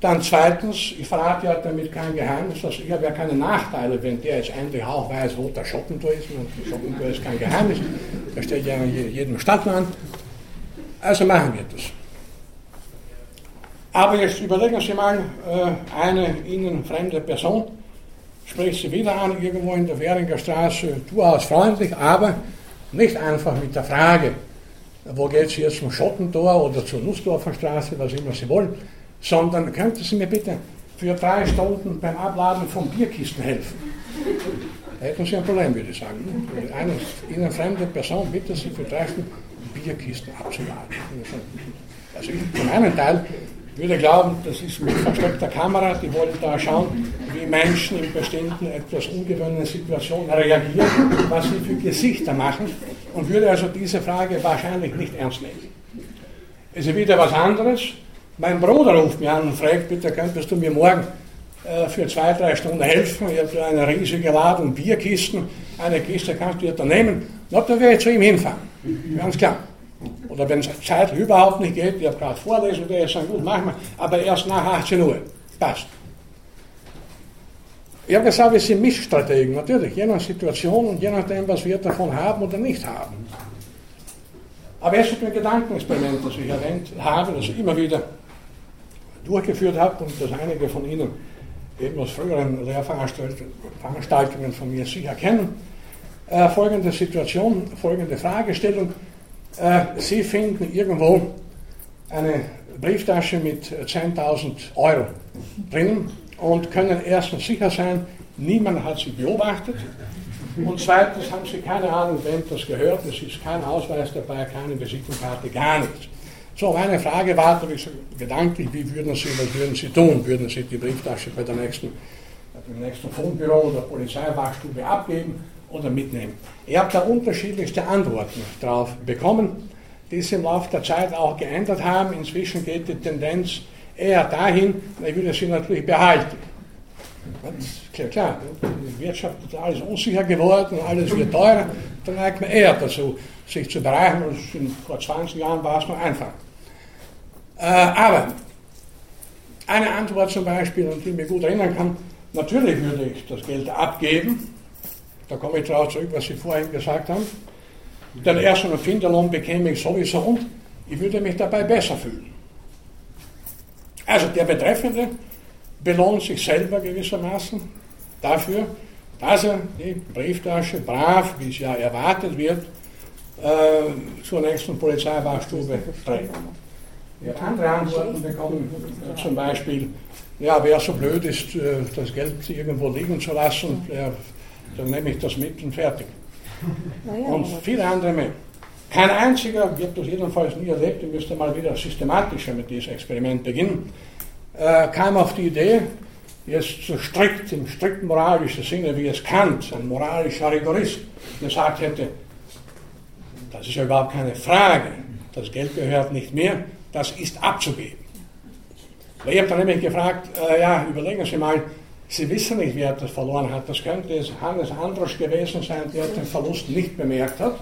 Dann zweitens, ich verrate ja damit kein Geheimnis, dass ich habe ja keine Nachteile, wenn der jetzt endlich auch weiß, wo der Schottentor ist. Und der Schottentor ist kein Geheimnis, da steht ja jedem Stadtmann. Also machen wir das. Aber jetzt überlegen Sie mal, äh, eine Ihnen fremde Person spricht Sie wieder an, irgendwo in der Währinger Straße, durchaus freundlich, aber nicht einfach mit der Frage, wo geht es jetzt zum Schottentor oder zur Nussdorfer Straße, was immer Sie wollen, sondern könnten Sie mir bitte für drei Stunden beim Abladen von Bierkisten helfen? Da hätten Sie ein Problem, würde ich sagen. Eine Ihnen fremde Person bitte Sie für drei Stunden Bierkisten abzuladen. Also ich für meinen Teil würde glauben, das ist mit versteckter Kamera, die wollen da schauen, wie Menschen in bestimmten etwas ungewöhnlichen Situationen reagieren, was sie für Gesichter machen und würde also diese Frage wahrscheinlich nicht ernst nehmen. Es ist wieder was anderes. Mein Bruder ruft mich an und fragt, bitte könntest du mir morgen äh, für zwei, drei Stunden helfen? Ich habe eine riesige Ladung Bierkisten, eine Kiste kannst du dir da nehmen. Na, dann werde ich zu ihm hinfahren. Ganz klar. Oder wenn es zeitlich überhaupt nicht geht, ich habe gerade Vorlesung, der ist dann gut, machen wir, aber erst nach 18 Uhr. Passt. Ich habe gesagt, wir sind Mischstrategen, natürlich, je nach Situation und je nachdem, was wir davon haben oder nicht haben. Aber es ist ein Gedankenexperiment, das ich erwähnt habe, das ich immer wieder durchgeführt habe und das einige von Ihnen eben aus früheren Lehrveranstaltungen von mir sicher kennen. Äh, folgende Situation, folgende Fragestellung. Äh, Sie finden irgendwo eine Brieftasche mit 10.000 Euro drin und können erstens sicher sein, niemand hat sie beobachtet. Und zweitens haben sie keine Ahnung, wem das gehört. Es ist kein Ausweis dabei, keine Visitenkarte, gar nichts. So, meine Frage war gedanklich, wie würden Sie, was würden Sie tun? Würden Sie die Brieftasche bei der nächsten, beim nächsten Fundbüro oder Polizeiwachstube abgeben oder mitnehmen? Ich habe da unterschiedlichste Antworten darauf bekommen, die sich im Laufe der Zeit auch geändert haben. Inzwischen geht die Tendenz eher dahin, ich würde sie natürlich behalten. Klar, klar, die Wirtschaft ist alles unsicher geworden, alles wird teurer, dann neigt man eher dazu, sich zu bereichern. Und vor 20 Jahren war es noch einfach. Äh, aber eine Antwort zum Beispiel, an die ich mich gut erinnern kann, natürlich würde ich das Geld abgeben, da komme ich darauf zurück, was Sie vorhin gesagt haben, den ersten Finderlohn bekäme ich sowieso und ich würde mich dabei besser fühlen. Also der Betreffende belohnt sich selber gewissermaßen dafür, dass er die Brieftasche brav, wie es ja erwartet wird, äh, zur nächsten Polizeiwachstube trägt. Ja, andere Antworten bekommen zum Beispiel, ja, wer so blöd ist, äh, das Geld irgendwo liegen zu lassen, der, dann nehme ich das mit und fertig. Und viele andere mehr. Kein einziger, ich habe das jedenfalls nie erlebt, ich müsste mal wieder systematischer mit diesem Experiment beginnen, äh, kam auf die Idee, jetzt so strikt, im strikt moralischen Sinne, wie es Kant, ein moralischer Rigorist, gesagt hätte, das ist ja überhaupt keine Frage, das Geld gehört nicht mehr, das ist abzugeben. Ich habe dann nämlich gefragt, äh, ja, überlegen Sie mal, Sie wissen nicht, wer das verloren hat. Das könnte es Hannes Androsch gewesen sein, der den Verlust nicht bemerkt hat.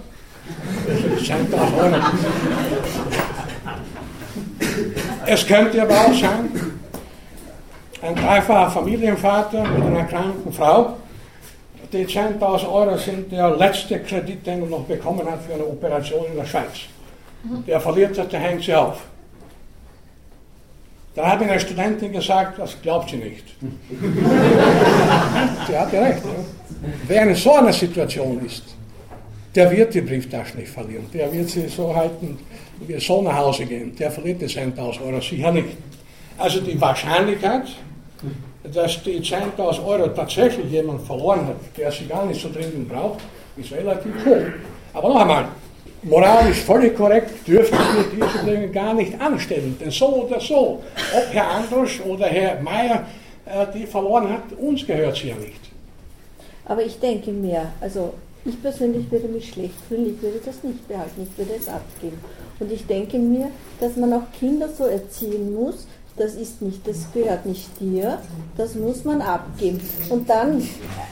Es könnte aber auch sein, ein dreifacher Familienvater mit einer kranken Frau. Die 10.000 Euro sind der letzte Kredit, den er noch bekommen hat für eine Operation in der Schweiz. Der verliert das, der hängt sie auf. Da hat mir eine Studentin gesagt, das glaubt sie nicht. sie hatte recht. Ja. Wer in so einer Situation ist, der wird die Brieftasche nicht verlieren. Der wird sie so halten, wie so nach Hause gehen. Der verliert die 10.000 Euro sicher nicht. Also die Wahrscheinlichkeit, dass die 10.000 Euro tatsächlich jemand verloren hat, der sie gar nicht so dringend braucht, ist relativ hoch. Aber noch einmal, moralisch völlig korrekt dürften wir diese Dinge gar nicht anstellen. Denn so oder so, ob Herr Androsch oder Herr Mayer äh, die verloren hat, uns gehört sie ja nicht. Aber ich denke mir, also ich persönlich würde mich schlecht fühlen, ich würde das nicht behalten, ich würde es abgeben. Und ich denke mir, dass man auch Kinder so erziehen muss, das ist nicht, das gehört nicht dir, das muss man abgeben. Und dann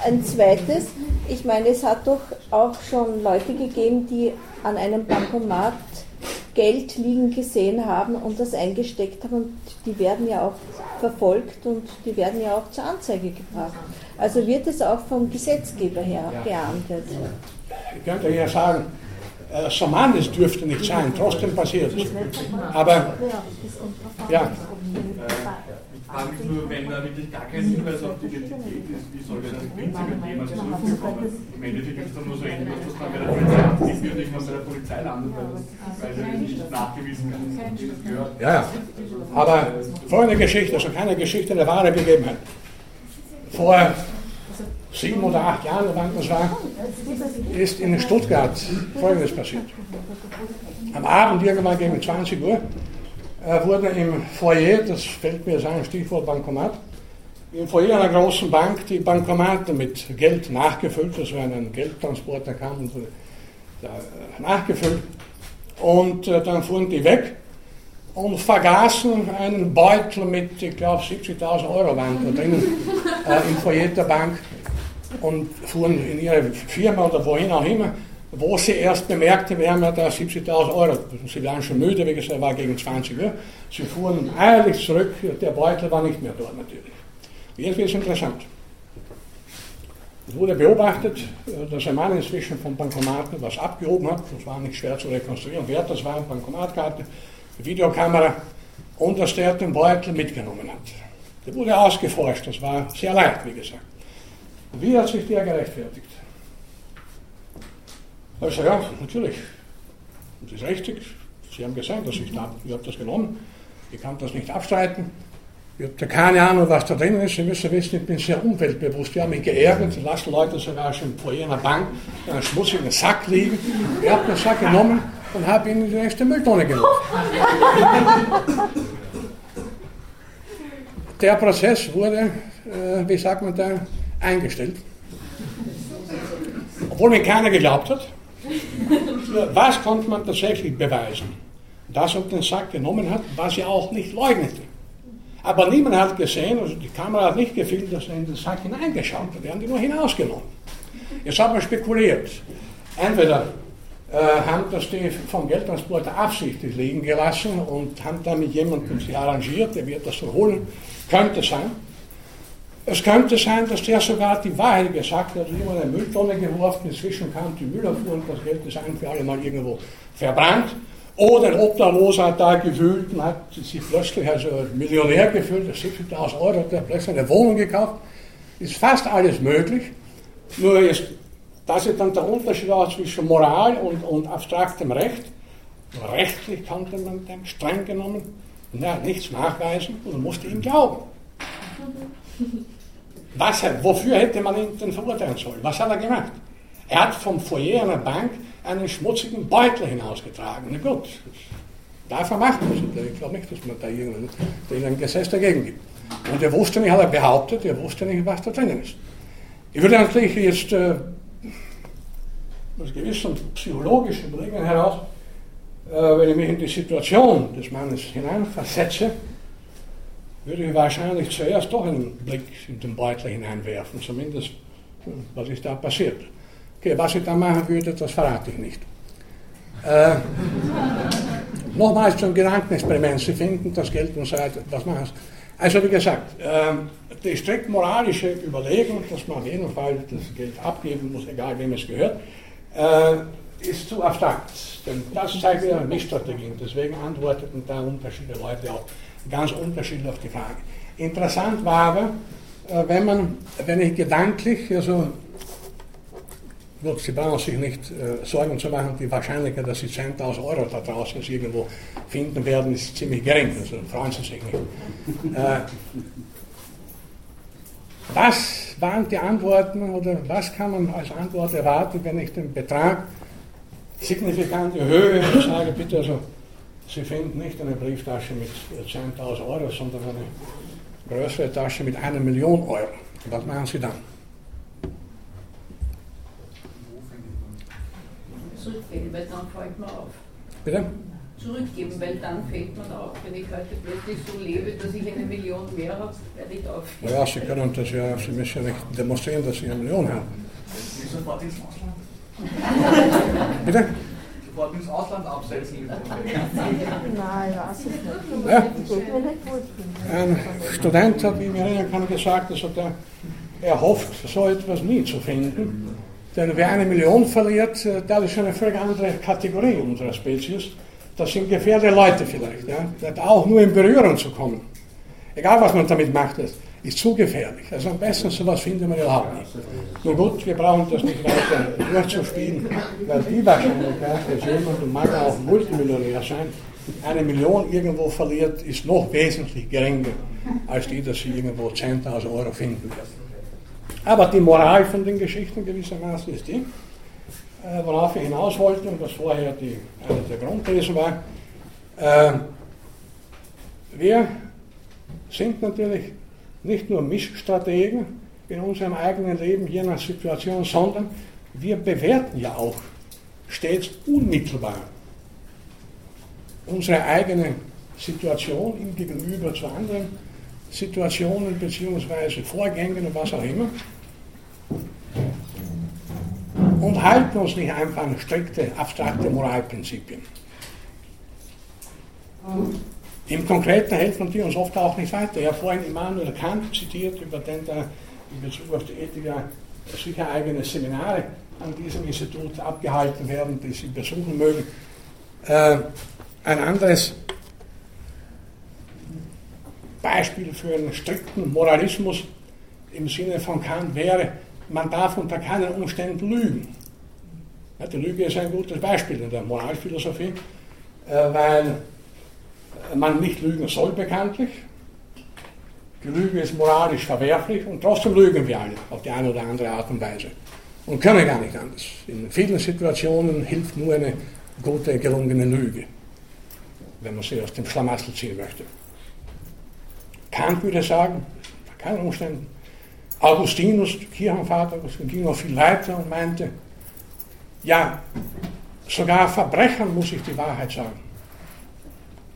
ein zweites, ich meine, es hat doch auch schon Leute gegeben, die an einem Bankomat Geld liegen gesehen haben und das eingesteckt haben. Und die werden ja auch verfolgt und die werden ja auch zur Anzeige gebracht. Also wird es auch vom Gesetzgeber her geahndet. Ich könnte ja sagen, äh, Samanis dürfte nicht sein, trotzdem passiert es. Aber ja. Ich frage mich nur, wenn da wirklich gar kein Hinweis auf die Identität ist, wie soll wir das Prinzip jemals zurückbekommen? Im Endeffekt ist es dann nur so ähnlich, dass das dann bei der Polizei abgeht und irgendwann bei der Polizei landet, weil, sie nicht nachgewiesen kann. Ja, ja. Aber folgende Geschichte, also keine Geschichte der wahre Begebenheit. Vor sieben oder acht Jahren, wann das war, ist in Stuttgart Folgendes passiert. Am Abend, irgendwann gegen 20 Uhr, wurde im Foyer, das fällt mir sein, Stichwort Bankomat, im Foyer einer großen Bank die Bankomate mit Geld nachgefüllt, das war ein Geldtransporter kam und äh, nachgefüllt. Und äh, dann fuhren die weg und vergaßen einen Beutel mit, ich glaube, 70.000 Euro waren da drinnen äh, im Foyer der Bank und fuhren in ihre Firma oder wohin auch immer, wo sie erst bemerkte, wir haben ja da 70.000 Euro. Sie waren schon müde, wie gesagt, war gegen 20 Uhr. Sie fuhren eilig zurück, der Beutel war nicht mehr dort natürlich. Jetzt wird es interessant. Es wurde beobachtet, dass ein Mann inzwischen vom Bankomaten was abgehoben hat. Das war nicht schwer zu rekonstruieren, wer das war, Bankomatkarte, Videokamera, und dass der den Beutel mitgenommen hat. Der wurde ausgeforscht, das war sehr leicht, wie gesagt. Wie hat sich der gerechtfertigt? Also ja, natürlich. Das ist richtig. Sie haben gesagt, dass ich, da, ich habe das genommen. Ich kann das nicht abstreiten. Ich habe keine Ahnung, was da drin ist. Sie müssen wissen, ich bin sehr umweltbewusst. Ich habe mich geärgert. Sie lassen Leute sogar schon vor ihrer Bank in einem schmutzigen Sack liegen. Ich habe den Sack genommen und habe ihn in die nächste Mülltonne geworfen. Der Prozess wurde, äh, wie sagt man da, eingestellt. Obwohl mir keiner geglaubt hat. Was konnte man tatsächlich beweisen? Dass er den Sack genommen hat, was er auch nicht leugnete. Aber niemand hat gesehen, also die Kamera hat nicht gefilmt, dass er in den Sack hineingeschaut hat. Die haben die nur hinausgenommen. Jetzt hat man spekuliert. Entweder äh, haben das die vom Geldtransporter absichtlich liegen gelassen und haben da mit jemandem sich arrangiert, der wird das so holen. Könnte sein. Es könnte sein, dass der sogar die Wahrheit gesagt hat, jemand in eine Mülltonne geworfen, inzwischen kam die Müllabfuhr und das Geld ist ein für alle Mal irgendwo verbrannt. Oder ein Obdachloser da gewühlt und hat sich plötzlich als Millionär gefühlt, 70.000 Euro, hat er plötzlich eine Wohnung gekauft. Ist fast alles möglich. Nur ist, das ist dann der Unterschied auch zwischen Moral und, und abstraktem Recht. Rechtlich konnte man dem streng genommen na, nichts nachweisen und musste ihm glauben. Was, wofür hätte man ihn denn verurteilen sollen? Was hat er gemacht? Er hat vom Foyer einer Bank einen schmutzigen Beutel hinausgetragen. Na gut, darf er machen. Ich glaube nicht, dass man da irgendein Gesetz dagegen gibt. Und er wusste nicht, hat er behauptet, er wusste nicht, was da drinnen ist. Ich würde natürlich jetzt äh, aus gewissen psychologischen Überlegungen heraus, äh, wenn ich mich in die Situation des Mannes hineinversetze, würde ich wahrscheinlich zuerst doch einen Blick in den Beutel hineinwerfen, zumindest was ist da passiert. Okay, was ich da machen würde, das verrate ich nicht. Äh, nochmals zum Gedankenexperiment. Sie finden das Geld und so weiter. Was machen Sie? Also wie gesagt, äh, die strikt moralische Überlegung, dass man auf jeden Fall das Geld abgeben muss, egal wem es gehört, äh, ist zu abstrakt. Denn das zeigt wieder Missstrategien. Deswegen antworteten da unterschiedliche Leute auch ganz unterschiedlich auf die Frage. Interessant war aber, äh, wenn man, wenn ich gedanklich, also gut, Sie brauchen sich nicht äh, Sorgen zu machen, die Wahrscheinlichkeit, dass Sie 10.000 Euro da draußen irgendwo finden werden, ist ziemlich gering, also freuen Sie sich nicht. Äh, was waren die Antworten oder was kann man als Antwort erwarten, wenn ich den Betrag signifikant erhöhe und sage, bitte also Sie finden nicht eine Brieftasche mit 10.000 Euro, sondern eine größere Tasche mit einer Million Euro. Was machen Sie dann? Zurückgeben, weil dann fällt man auf. Bitte? Zurückgeben, weil dann fällt man auf. Wenn ich heute plötzlich so lebe, dass ich eine Million mehr habe, werde ich auf. Ja, Sie können das ja, Sie müssen ja nicht demonstrieren, dass Sie eine Million haben. Bitte? Sofort ins Ausland absetzen. Nein, weiß es nicht. Ja. Ein Student hat, wie ich mich erinnern kann, gesagt, also der, er hofft, so etwas nie zu finden. Denn wer eine Million verliert, äh, das ist eine völlig andere Kategorie unserer Spezies. Das sind gefährliche Leute vielleicht. Ja? Auch nur in Berührung zu kommen. Egal was man damit macht, ist, ist zu gefährlich. Also am besten sowas findet man überhaupt nicht. Nur gut, wir brauchen das nicht weiter durchzuspielen, weil die Wahrscheinlichkeit, dass jemand, und mag auch Multimillionär sein, eine Million irgendwo verliert, ist noch wesentlich geringer als die, dass sie irgendwo 10.000 Euro finden wird. Aber die Moral von den Geschichten gewissermaßen ist die, äh, worauf wir hinaus wollten und was vorher die, eine der Grundthesen war. Äh, wir sind natürlich nicht nur Missstrategen in unserem eigenen Leben, je nach Situation, sondern wir bewerten ja auch stets unmittelbar unsere eigene Situation im Gegenüber zu anderen Situationen bzw. Vorgängen und was auch immer und halten uns nicht einfach an strikte, abstrakte Moralprinzipien. Im Konkreten helfen die uns oft auch nicht weiter. Ich habe vorhin Immanuel Kant zitiert, über den da in Bezug auf die Ethik sicher eigene Seminare an diesem Institut abgehalten werden, die Sie besuchen mögen. Äh, ein anderes Beispiel für einen strikten Moralismus im Sinne von Kant wäre, man darf unter keinen Umständen lügen. Ja, die Lüge ist ein gutes Beispiel in der Moralphilosophie, äh, weil man nicht lügen soll bekanntlich. Die Lüge ist moralisch verwerflich und trotzdem lügen wir alle auf die eine oder andere Art und Weise. Und können gar nicht anders. In vielen Situationen hilft nur eine gute, gelungene Lüge, wenn man sie aus dem Schlamassel ziehen möchte. Kant würde sagen, unter keinen Umständen, Augustinus, Kirchenvater, ging noch viel weiter und meinte, ja, sogar Verbrechern muss ich die Wahrheit sagen.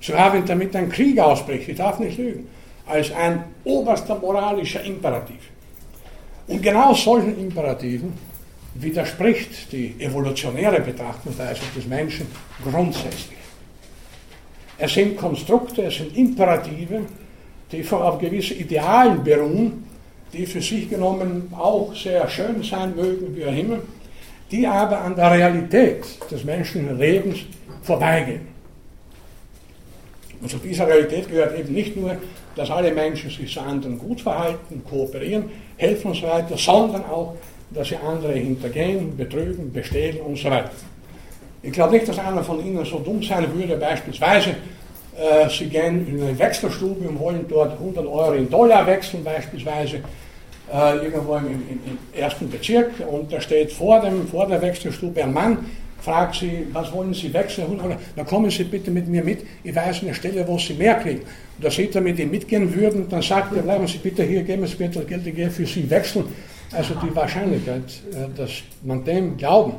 Sogar wenn damit ein Krieg ausbricht, ich darf nicht lügen, als ein oberster moralischer Imperativ. Und genau solchen Imperativen widerspricht die evolutionäre Betrachtungsweise des Menschen grundsätzlich. Es sind Konstrukte, es sind Imperative, die auf gewisse Idealen beruhen, die für sich genommen auch sehr schön sein mögen, wie auch immer, die aber an der Realität des menschlichen Lebens vorbeigehen. Und zu dieser Realität gehört eben nicht nur, dass alle Menschen sich zu anderen gut verhalten, kooperieren, helfen und so weiter, sondern auch, dass sie andere hintergehen, betrügen, bestehlen und so weiter. Ich glaube nicht, dass einer von Ihnen so dumm sein würde, beispielsweise, äh, Sie gehen in eine Wechselstube und wollen dort 100 Euro in Dollar wechseln, beispielsweise, äh, irgendwo im, im, im, ersten Bezirk, und da steht vor, dem, vor der Wechselstube ein Mann, fragt sie, was wollen Sie wechseln? Dann kommen Sie bitte mit mir mit, ich weiß eine Stelle, wo Sie mehr kriegen. Und da Sie damit ihm mitgehen würden, dann sagt er, bleiben Sie bitte hier, geben Sie das Geld, ich gehe für Sie wechseln. Also die Wahrscheinlichkeit, äh, dass man dem Glauben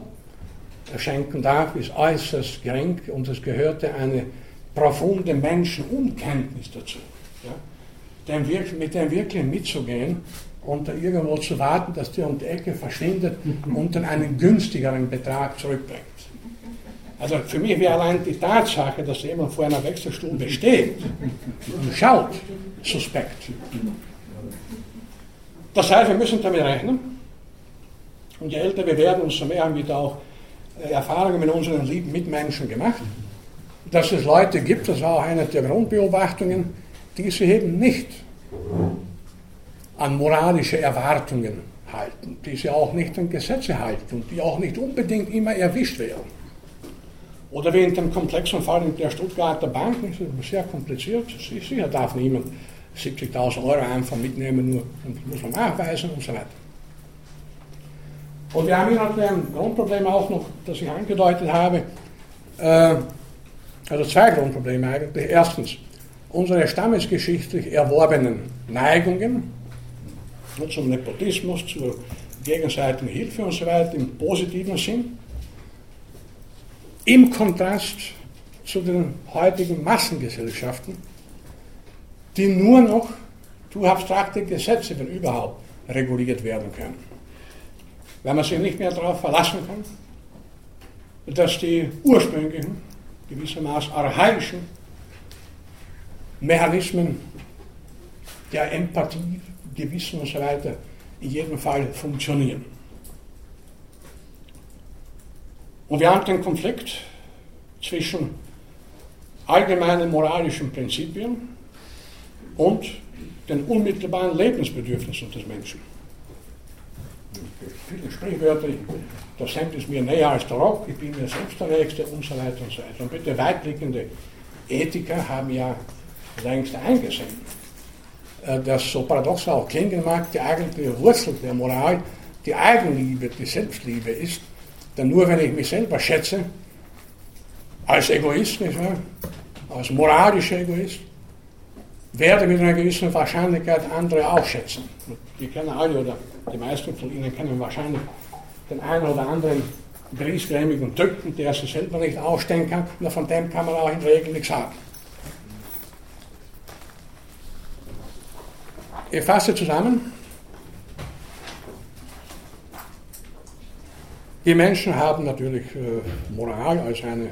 schenken darf, ist äußerst gering und es gehörte eine profunde Menschenunkenntnis dazu. Ja? Dem, mit dem wirklich mitzugehen und irgendwo zu warten, dass der um die Ecke verschwindet und dann einen günstigeren Betrag zurückbringt. Also für mich wäre allein die Tatsache, dass jemand vor einer Wechselstube steht und schaut, suspekt. Das heißt, wir müssen damit rechnen. Und je älter wir werden, umso mehr haben wir da auch äh, Erfahrungen mit unseren lieben Mitmenschen gemacht. Dass es Leute gibt, das war auch eine der Grundbeobachtungen, die sie eben nicht an moralische Erwartungen halten, die sie auch nicht an Gesetze halten und die auch nicht unbedingt immer erwischt werden. Oder wie in dem komplexen Fall in der Stuttgarter Bank, das ist sehr kompliziert, sicher darf niemand 70.000 Euro einfach mitnehmen, nur muss man nachweisen und so weiter. Und wir haben hier noch ein Grundproblem auch noch, das ich angedeutet habe, äh, also zwei Grundprobleme eigentlich. Erstens, unsere stammesgeschichtlich erworbenen Neigungen, zum Nepotismus, zur gegenseitigen Hilfe und so weiter im positiven Sinn, im Kontrast zu den heutigen Massengesellschaften, die nur noch durch abstrakte Gesetze, wenn überhaupt, reguliert werden können. Wenn man sich nicht mehr darauf verlassen kann, dass die ursprünglichen, gewissermaßen archaischen Mechanismen der Empathie, Gewissen und so weiter in jedem Fall funktionieren. Und wir haben den Konflikt zwischen allgemeinen moralischen Prinzipien und den unmittelbaren Lebensbedürfnissen des Menschen. Viele Sprichwörter, das Hemd ist mir näher als der Rock, ich bin mir selbst der Nächste und so weiter und so weiter. Und bitte weitblickende Ethiker haben ja längst eingesehen, dass so paradox auch klingen mag, die eigentliche Wurzel der Moral die Eigenliebe, die Selbstliebe ist. Denn nur wenn ich mich selber schätze, als Egoist, als moralischer Egoist, werde mit einer gewissen Wahrscheinlichkeit andere auch schätzen. Die kennen alle oder die meisten von Ihnen kennen wahrscheinlich den einen oder anderen griesgrämigen Typen, der sich selber nicht ausstellen kann, nur von dem kann man auch in der Regel nichts haben. Ich fasse zusammen. Die Menschen haben natürlich äh, Moral als eine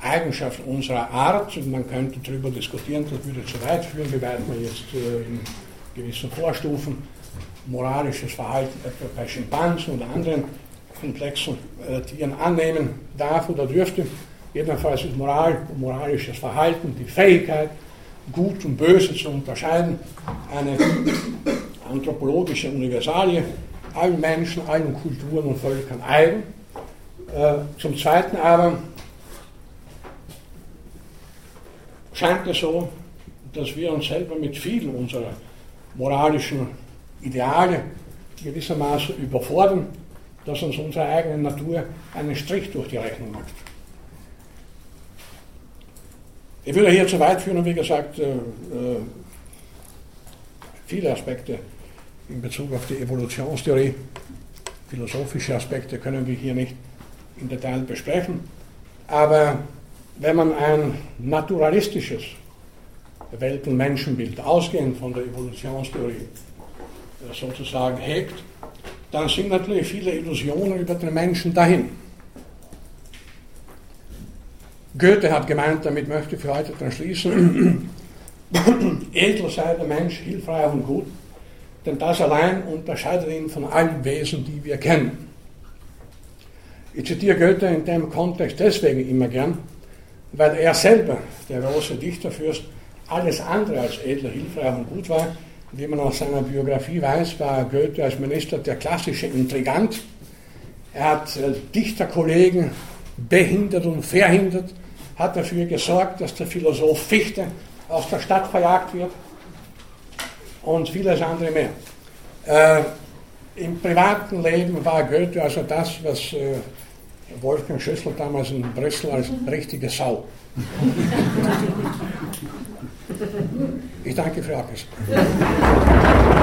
Eigenschaft unserer Art. Und man könnte darüber diskutieren, das würde zu weit führen, wie weit man jetzt äh, in gewissen Vorstufen moralisches Verhalten etwa bei Schimpansen oder anderen komplexen äh, Tieren annehmen darf oder dürfte. Jedenfalls ist Moral moralisches Verhalten die Fähigkeit, Gut und Böse zu unterscheiden, eine anthropologische Universalie, allen Menschen, allen Kulturen und Völkern eigen. Äh, zum Zweiten aber scheint es so, dass wir uns selber mit vielen unserer moralischen Ideale gewissermaßen überfordern, dass uns unsere eigene Natur einen Strich durch die Rechnung macht. Ich würde hier zu weit führen und wie gesagt, äh, äh, viele Aspekte in Bezug auf die Evolutionstheorie, philosophische Aspekte können wir hier nicht im Detail besprechen. Aber wenn man ein naturalistisches Welt- und Menschenbild ausgehend von der Evolutionstheorie äh, sozusagen hegt, dann sind natürlich viele Illusionen über den Menschen dahin. Goethe hat gemeint, damit möchte ich für heute dann schließen, edel sei der Mensch, hilfreich und gut, denn das allein unterscheidet ihn von allen Wesen, die wir kennen. Ich zitiere Goethe in dem Kontext deswegen immer gern, weil er selber, der große Dichterfürst, alles andere als edler, hilfreich und gut war. Wie man aus seiner Biografie weiß, war Goethe als Minister der klassische Intrigant. Er hat äh, Dichterkollegen behindert und verhindert, hat dafür gesorgt, dass der Philosoph Fichte aus der Stadt verjagt wird und vieles andere mehr. Äh, Im privaten Leben war Goethe also das, was äh, Wolfgang Schüssel damals in Brüssel als richtige Sau. Ich danke für Aufmerksamkeit.